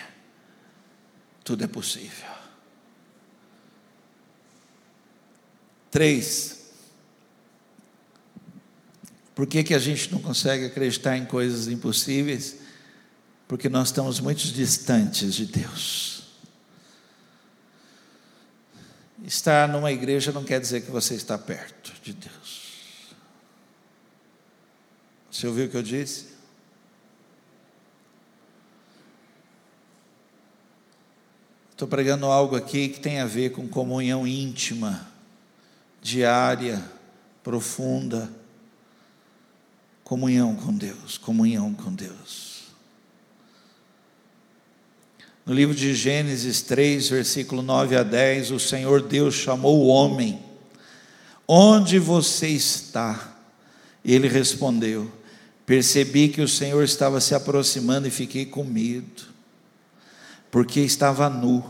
Tudo é possível. Três. Por que, que a gente não consegue acreditar em coisas impossíveis? Porque nós estamos muito distantes de Deus. Estar numa igreja não quer dizer que você está perto de Deus. Você ouviu o que eu disse? Estou pregando algo aqui que tem a ver com comunhão íntima, diária, profunda. Comunhão com Deus, comunhão com Deus. No livro de Gênesis 3, versículo 9 a 10, o Senhor Deus chamou o homem: Onde você está? Ele respondeu: Percebi que o Senhor estava se aproximando e fiquei com medo, porque estava nu,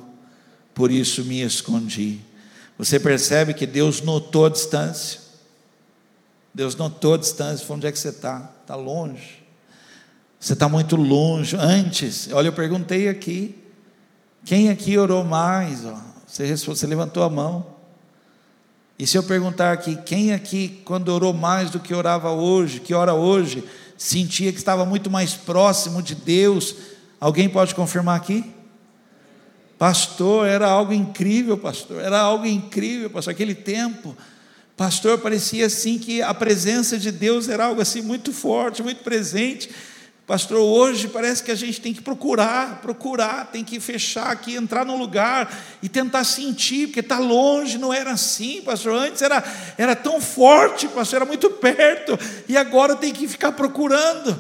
por isso me escondi. Você percebe que Deus notou a distância? Deus notou a distância, falou: onde é que você está? Está longe. Você está muito longe. Antes, olha, eu perguntei aqui. Quem aqui orou mais? Você, você levantou a mão. E se eu perguntar aqui, quem aqui, quando orou mais do que orava hoje, que ora hoje, sentia que estava muito mais próximo de Deus? Alguém pode confirmar aqui? Pastor, era algo incrível, pastor, era algo incrível, pastor, aquele tempo. Pastor, parecia assim que a presença de Deus era algo assim muito forte, muito presente. Pastor, hoje parece que a gente tem que procurar, procurar, tem que fechar aqui, entrar no lugar e tentar sentir, porque está longe, não era assim, pastor. Antes era, era tão forte, pastor, era muito perto, e agora tem que ficar procurando.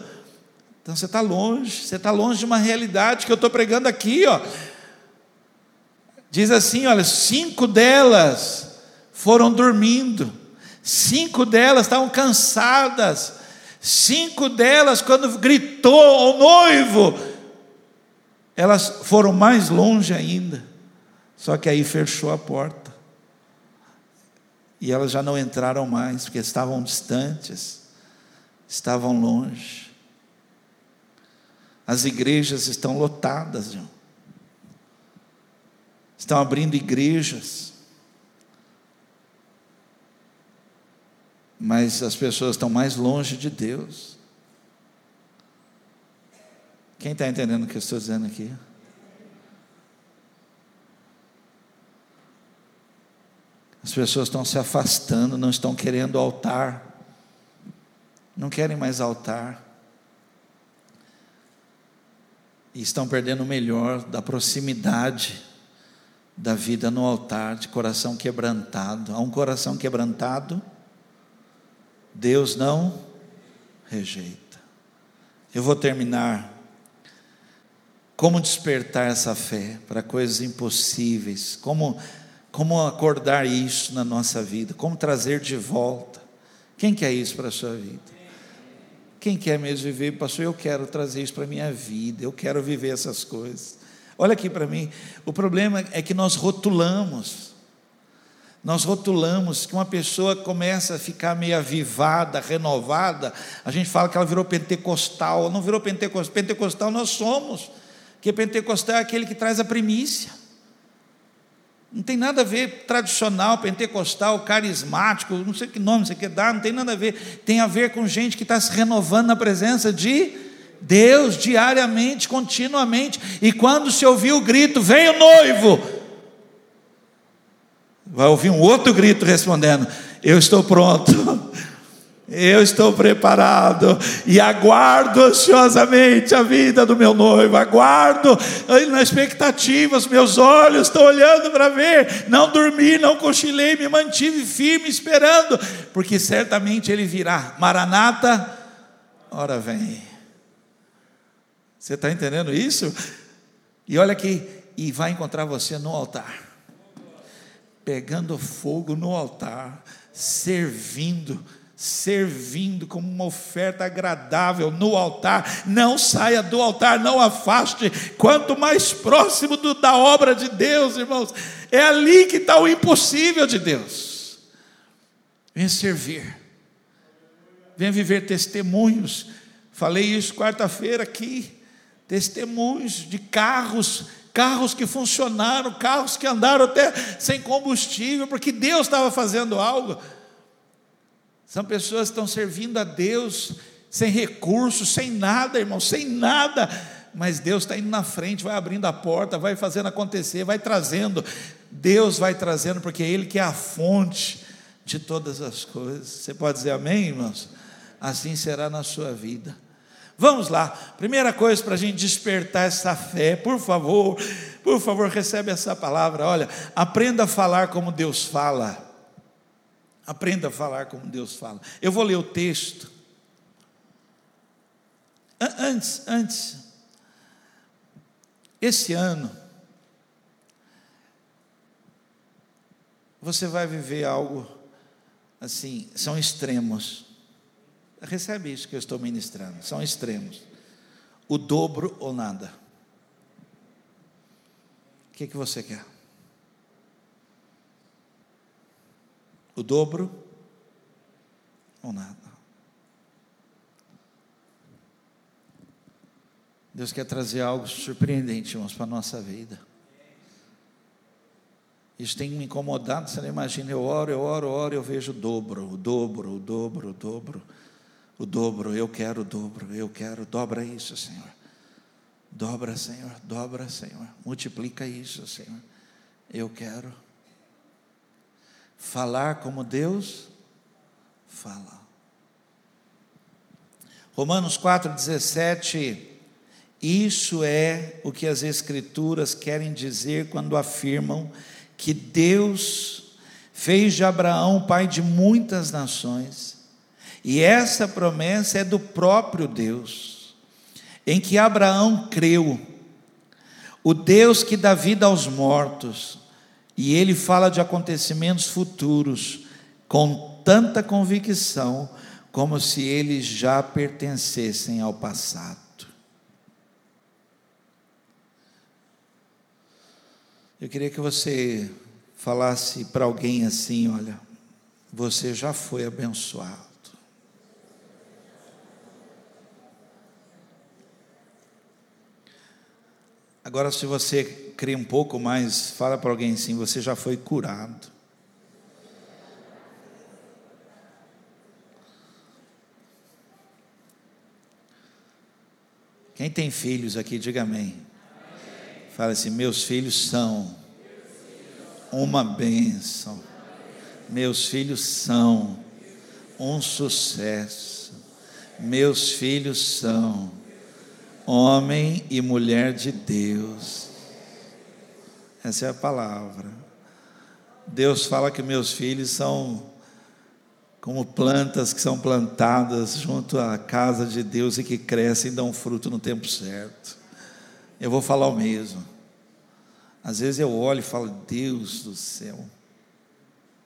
Então você está longe, você está longe de uma realidade que eu estou pregando aqui, ó. Diz assim: olha, cinco delas foram dormindo, cinco delas estavam cansadas Cinco delas, quando gritou ao noivo, elas foram mais longe ainda. Só que aí fechou a porta. E elas já não entraram mais, porque estavam distantes, estavam longe. As igrejas estão lotadas, João. Estão abrindo igrejas. mas as pessoas estão mais longe de Deus. Quem está entendendo o que eu estou dizendo aqui? As pessoas estão se afastando, não estão querendo altar, não querem mais altar, e estão perdendo o melhor da proximidade da vida no altar, de coração quebrantado. Há um coração quebrantado Deus não rejeita. Eu vou terminar. Como despertar essa fé para coisas impossíveis? Como, como acordar isso na nossa vida? Como trazer de volta? Quem quer isso para a sua vida? Quem quer mesmo viver, pastor, eu quero trazer isso para a minha vida, eu quero viver essas coisas. Olha aqui para mim, o problema é que nós rotulamos. Nós rotulamos que uma pessoa começa a ficar meio avivada, renovada, a gente fala que ela virou pentecostal, não virou pentecostal, pentecostal nós somos, que pentecostal é aquele que traz a primícia. Não tem nada a ver tradicional, pentecostal, carismático, não sei que nome você quer dar, não tem nada a ver. Tem a ver com gente que está se renovando na presença de Deus diariamente, continuamente. E quando se ouvir o grito, vem o noivo, vai ouvir um outro grito respondendo: Eu estou pronto, eu estou preparado e aguardo ansiosamente a vida do meu noivo, aguardo na expectativa, os meus olhos estão olhando para ver, não dormi, não cochilei, me mantive firme esperando, porque certamente ele virá. Maranata, ora vem. Você está entendendo isso? E olha aqui, e vai encontrar você no altar pegando fogo no altar, servindo, servindo como uma oferta agradável no altar. Não saia do altar, não afaste. Quanto mais próximo do, da obra de Deus, irmãos, é ali que está o impossível de Deus. Venha servir, venha viver testemunhos. Falei isso quarta-feira aqui. Testemunhos de carros carros que funcionaram, carros que andaram até sem combustível, porque Deus estava fazendo algo. São pessoas que estão servindo a Deus sem recursos, sem nada, irmão, sem nada. Mas Deus está indo na frente, vai abrindo a porta, vai fazendo acontecer, vai trazendo. Deus vai trazendo, porque é Ele que é a fonte de todas as coisas. Você pode dizer amém, irmãos? Assim será na sua vida. Vamos lá, primeira coisa para a gente despertar essa fé, por favor, por favor, recebe essa palavra. Olha, aprenda a falar como Deus fala. Aprenda a falar como Deus fala. Eu vou ler o texto. Antes, antes, esse ano, você vai viver algo assim, são extremos. Recebe isso que eu estou ministrando, são extremos. O dobro ou nada. O que, que você quer? O dobro ou nada? Deus quer trazer algo surpreendente, irmãos, para a nossa vida. Isso tem me incomodado, você não imagina, eu oro, eu oro, eu oro, eu vejo o dobro, o dobro, o dobro, o dobro, o dobro, eu quero o dobro, eu quero, dobra isso, Senhor. Dobra, Senhor, dobra, Senhor. Multiplica isso, Senhor. Eu quero falar como Deus fala. Romanos 4,17. Isso é o que as Escrituras querem dizer quando afirmam que Deus fez de Abraão pai de muitas nações, e essa promessa é do próprio Deus, em que Abraão creu, o Deus que dá vida aos mortos, e ele fala de acontecimentos futuros com tanta convicção, como se eles já pertencessem ao passado. Eu queria que você falasse para alguém assim: olha, você já foi abençoado. Agora, se você crê um pouco mais, fala para alguém assim: você já foi curado. Quem tem filhos aqui, diga amém. Fala assim: meus filhos são uma bênção. Meus filhos são um sucesso. Meus filhos são homem e mulher de Deus. Essa é a palavra. Deus fala que meus filhos são como plantas que são plantadas junto à casa de Deus e que crescem e dão fruto no tempo certo eu vou falar o mesmo. Às vezes eu olho e falo, Deus do céu,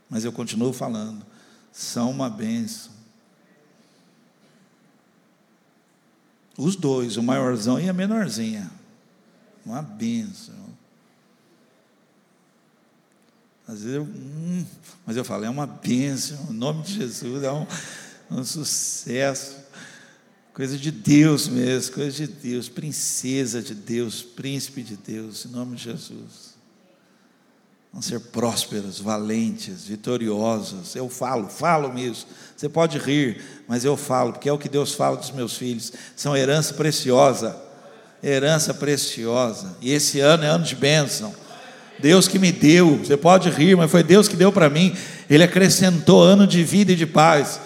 mas eu continuo falando, são uma bênção. Os dois, o maiorzão e a menorzinha, uma bênção. Às vezes eu, hum, mas eu falo, é uma bênção, o nome de Jesus é um, um sucesso. Coisa de Deus mesmo, coisa de Deus, princesa de Deus, príncipe de Deus, em nome de Jesus. Vão ser prósperos, valentes, vitoriosos. Eu falo, falo mesmo. Você pode rir, mas eu falo, porque é o que Deus fala dos meus filhos. São herança preciosa, herança preciosa. E esse ano é ano de bênção. Deus que me deu, você pode rir, mas foi Deus que deu para mim. Ele acrescentou ano de vida e de paz.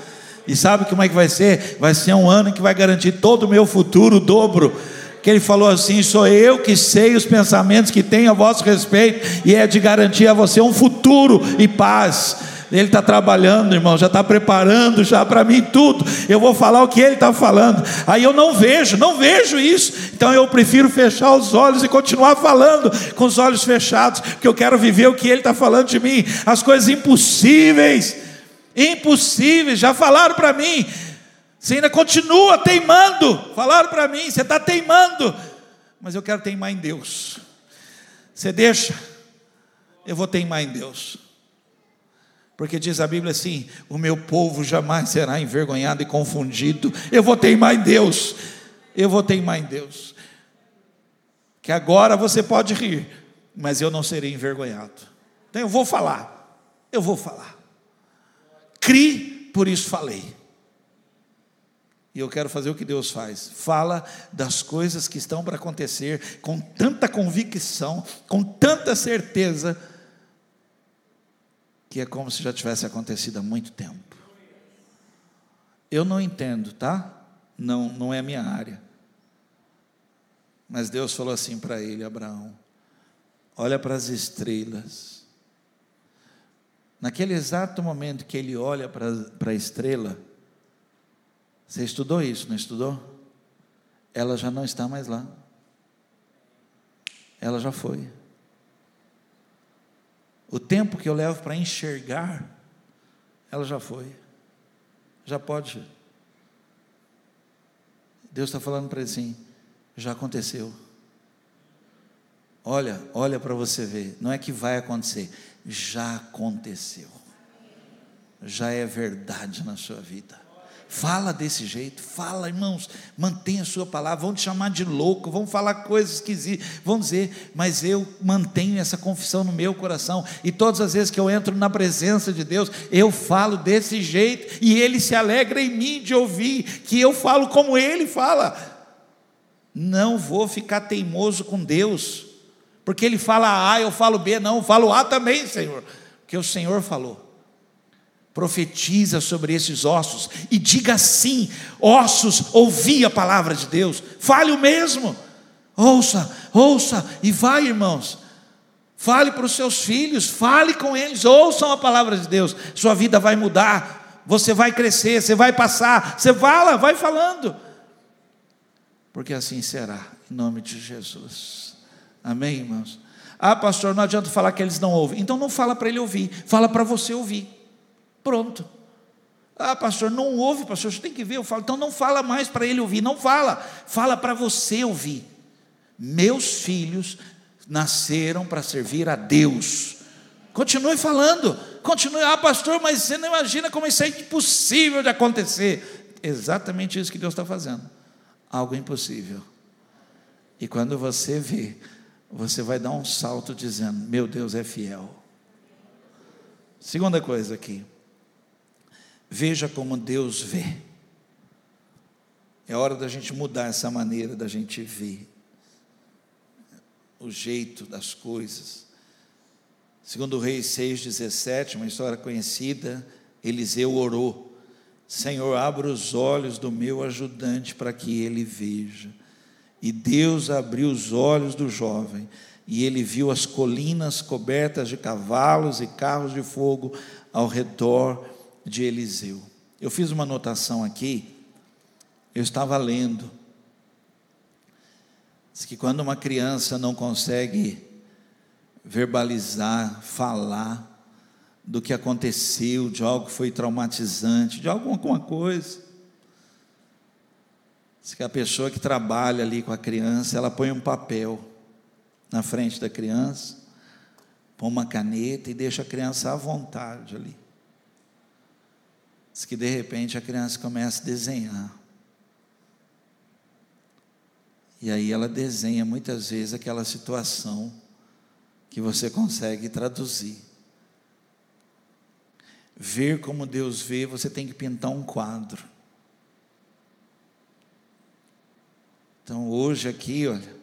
E sabe como é que vai ser? Vai ser um ano que vai garantir todo o meu futuro, o dobro. Que ele falou assim: sou eu que sei os pensamentos que tenho a vosso respeito, e é de garantir a você um futuro e paz. Ele está trabalhando, irmão, já está preparando já para mim tudo. Eu vou falar o que ele está falando. Aí eu não vejo, não vejo isso. Então eu prefiro fechar os olhos e continuar falando com os olhos fechados, porque eu quero viver o que ele está falando de mim, as coisas impossíveis impossíveis, já falaram para mim. Você ainda continua teimando. Falaram para mim, você está teimando. Mas eu quero teimar em Deus. Você deixa, eu vou teimar em Deus. Porque diz a Bíblia assim: o meu povo jamais será envergonhado e confundido. Eu vou teimar em Deus. Eu vou teimar em Deus. Que agora você pode rir, mas eu não serei envergonhado. Então eu vou falar. Eu vou falar. Cri, por isso falei. E eu quero fazer o que Deus faz. Fala das coisas que estão para acontecer com tanta convicção, com tanta certeza, que é como se já tivesse acontecido há muito tempo. Eu não entendo, tá? Não, não é a minha área. Mas Deus falou assim para ele, Abraão: olha para as estrelas. Naquele exato momento que ele olha para, para a estrela, você estudou isso, não estudou? Ela já não está mais lá. Ela já foi. O tempo que eu levo para enxergar, ela já foi. Já pode. Deus está falando para ele assim: já aconteceu. Olha, olha para você ver. Não é que vai acontecer, já aconteceu. Já é verdade na sua vida. Fala desse jeito, fala, irmãos, mantenha a sua palavra. Vão te chamar de louco, vão falar coisas esquisitas, vão dizer, mas eu mantenho essa confissão no meu coração. E todas as vezes que eu entro na presença de Deus, eu falo desse jeito, e Ele se alegra em mim de ouvir que eu falo como Ele fala. Não vou ficar teimoso com Deus, porque Ele fala A, eu falo B, não, eu falo A também, Senhor, porque o Senhor falou profetiza sobre esses ossos e diga assim: ossos, ouvi a palavra de Deus, fale o mesmo, ouça, ouça e vai, irmãos. Fale para os seus filhos, fale com eles, ouçam a palavra de Deus, sua vida vai mudar, você vai crescer, você vai passar, você fala, vai falando, porque assim será, em nome de Jesus, amém, irmãos? Ah, pastor, não adianta falar que eles não ouvem, então não fala para ele ouvir, fala para você ouvir. Pronto. Ah, pastor, não ouve, pastor, você tem que ver. Eu falo, então não fala mais para ele ouvir, não fala, fala para você ouvir. Meus filhos nasceram para servir a Deus. Continue falando, continue, ah, pastor, mas você não imagina como isso é impossível de acontecer. Exatamente isso que Deus está fazendo. Algo impossível. E quando você vê, você vai dar um salto dizendo: Meu Deus é fiel. Segunda coisa aqui. Veja como Deus vê. É hora da gente mudar essa maneira da gente ver o jeito das coisas. Segundo o Rei 6,17, uma história conhecida, Eliseu orou: Senhor, abra os olhos do meu ajudante para que ele veja. E Deus abriu os olhos do jovem, e ele viu as colinas cobertas de cavalos e carros de fogo ao redor de Eliseu. Eu fiz uma anotação aqui, eu estava lendo. Diz que quando uma criança não consegue verbalizar, falar do que aconteceu, de algo que foi traumatizante, de alguma coisa, diz que a pessoa que trabalha ali com a criança, ela põe um papel na frente da criança, põe uma caneta e deixa a criança à vontade ali. Diz que de repente a criança começa a desenhar. E aí ela desenha muitas vezes aquela situação que você consegue traduzir. Ver como Deus vê, você tem que pintar um quadro. Então hoje aqui, olha,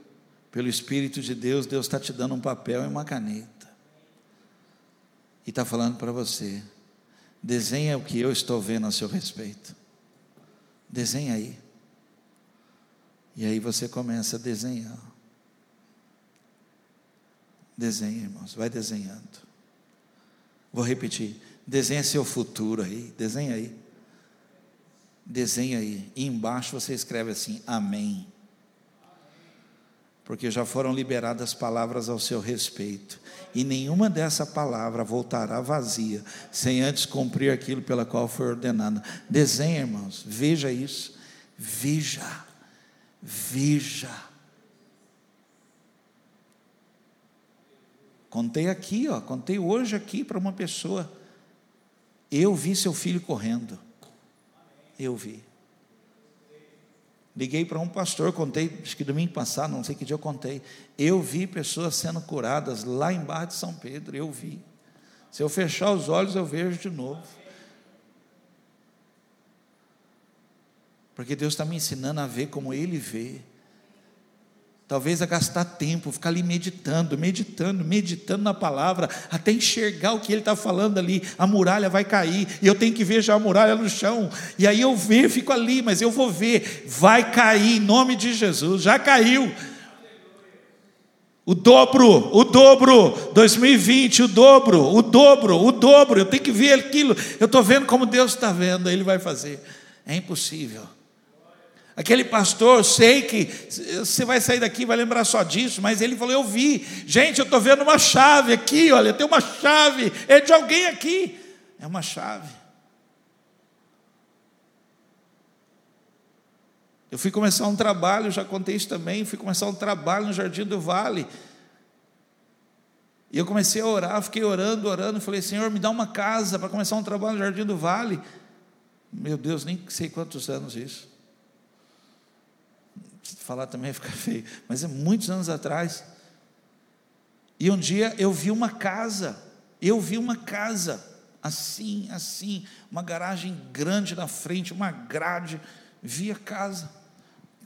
pelo Espírito de Deus, Deus está te dando um papel e uma caneta. E está falando para você: Desenha o que eu estou vendo a seu respeito. Desenha aí. E aí você começa a desenhar. Desenha, irmãos, vai desenhando. Vou repetir. Desenha seu futuro aí. Desenha aí. Desenha aí. E embaixo você escreve assim: Amém. Porque já foram liberadas palavras ao seu respeito e nenhuma dessa palavra voltará vazia, sem antes cumprir aquilo pela qual foi ordenada. Desenha, irmãos, veja isso, veja, veja. Contei aqui, ó, contei hoje aqui para uma pessoa. Eu vi seu filho correndo. Eu vi. Liguei para um pastor, contei, acho que domingo passado, não sei que dia eu contei. Eu vi pessoas sendo curadas lá embaixo de São Pedro, eu vi. Se eu fechar os olhos, eu vejo de novo. Porque Deus está me ensinando a ver como Ele vê. Talvez a gastar tempo, ficar ali meditando, meditando, meditando na palavra, até enxergar o que ele está falando ali. A muralha vai cair, e eu tenho que ver já a muralha no chão. E aí eu ver, fico ali, mas eu vou ver, vai cair em nome de Jesus, já caiu. O dobro, o dobro, 2020, o dobro, o dobro, o dobro. Eu tenho que ver aquilo. Eu estou vendo como Deus está vendo, Ele vai fazer. É impossível. Aquele pastor, sei que você vai sair daqui vai lembrar só disso, mas ele falou: Eu vi, gente, eu estou vendo uma chave aqui, olha, tem uma chave, é de alguém aqui, é uma chave. Eu fui começar um trabalho, já contei isso também, fui começar um trabalho no Jardim do Vale. E eu comecei a orar, fiquei orando, orando, falei, Senhor, me dá uma casa para começar um trabalho no Jardim do Vale. Meu Deus, nem sei quantos anos isso falar também fica feio, mas é muitos anos atrás. E um dia eu vi uma casa, eu vi uma casa, assim, assim, uma garagem grande na frente, uma grade, vi a casa.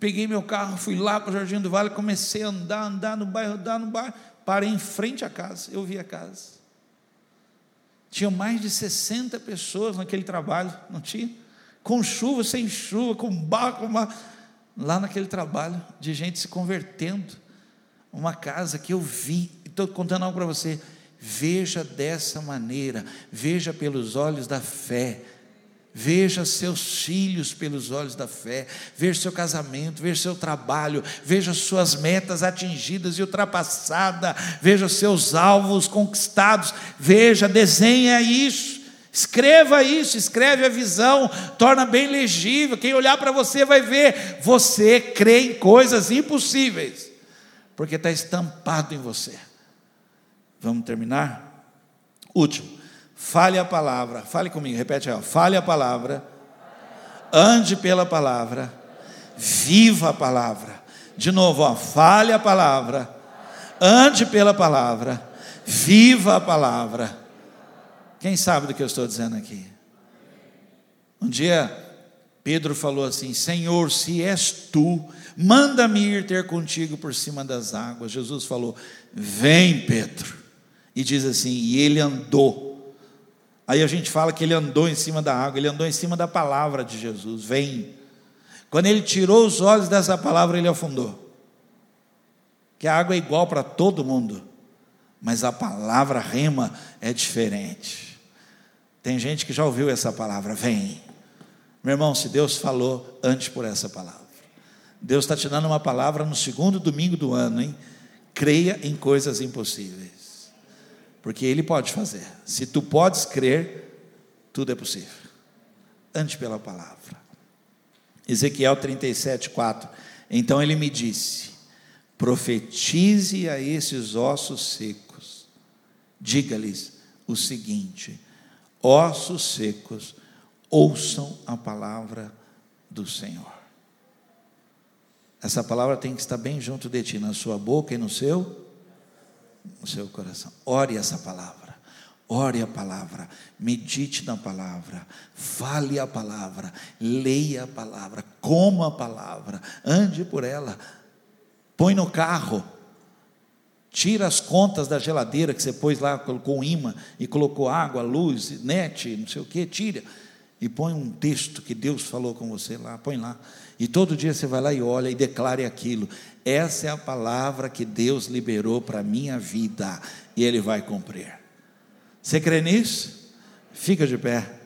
Peguei meu carro, fui lá para o Jardim do Vale, comecei a andar, andar no bairro, andar no bairro, parei em frente à casa, eu vi a casa. Tinha mais de 60 pessoas naquele trabalho, não tinha? Com chuva, sem chuva, com barco, com uma lá naquele trabalho de gente se convertendo, uma casa que eu vi, estou contando algo para você. Veja dessa maneira, veja pelos olhos da fé. Veja seus filhos pelos olhos da fé, veja seu casamento, veja seu trabalho, veja suas metas atingidas e ultrapassadas, veja seus alvos conquistados, veja, desenha isso. Escreva isso, escreve a visão, torna bem legível. Quem olhar para você vai ver, você crê em coisas impossíveis, porque está estampado em você. Vamos terminar? Último, fale a palavra, fale comigo, repete aí, fale a palavra, ande pela palavra, viva a palavra. De novo, ó, fale a palavra, ande pela palavra, viva a palavra quem sabe do que eu estou dizendo aqui? Um dia, Pedro falou assim: Senhor, se és tu, manda-me ir ter contigo por cima das águas. Jesus falou: Vem, Pedro. E diz assim: E ele andou. Aí a gente fala que ele andou em cima da água, ele andou em cima da palavra de Jesus: Vem. Quando ele tirou os olhos dessa palavra, ele afundou. Que a água é igual para todo mundo, mas a palavra rema é diferente. Tem gente que já ouviu essa palavra, vem. Meu irmão, se Deus falou, antes por essa palavra. Deus está te dando uma palavra no segundo domingo do ano, hein? Creia em coisas impossíveis. Porque Ele pode fazer. Se tu podes crer, tudo é possível. Antes pela palavra. Ezequiel 37, 4. Então ele me disse: profetize a esses ossos secos, diga-lhes o seguinte: ossos secos, ouçam a palavra do Senhor. Essa palavra tem que estar bem junto de ti, na sua boca e no seu no seu coração. Ore essa palavra. Ore a palavra, medite na palavra, fale a palavra, leia a palavra, coma a palavra, ande por ela, põe no carro, Tira as contas da geladeira que você pôs lá, colocou um imã e colocou água, luz, net, não sei o que, tira. E põe um texto que Deus falou com você lá, põe lá. E todo dia você vai lá e olha e declare aquilo. Essa é a palavra que Deus liberou para a minha vida. E Ele vai cumprir. Você crê nisso? Fica de pé.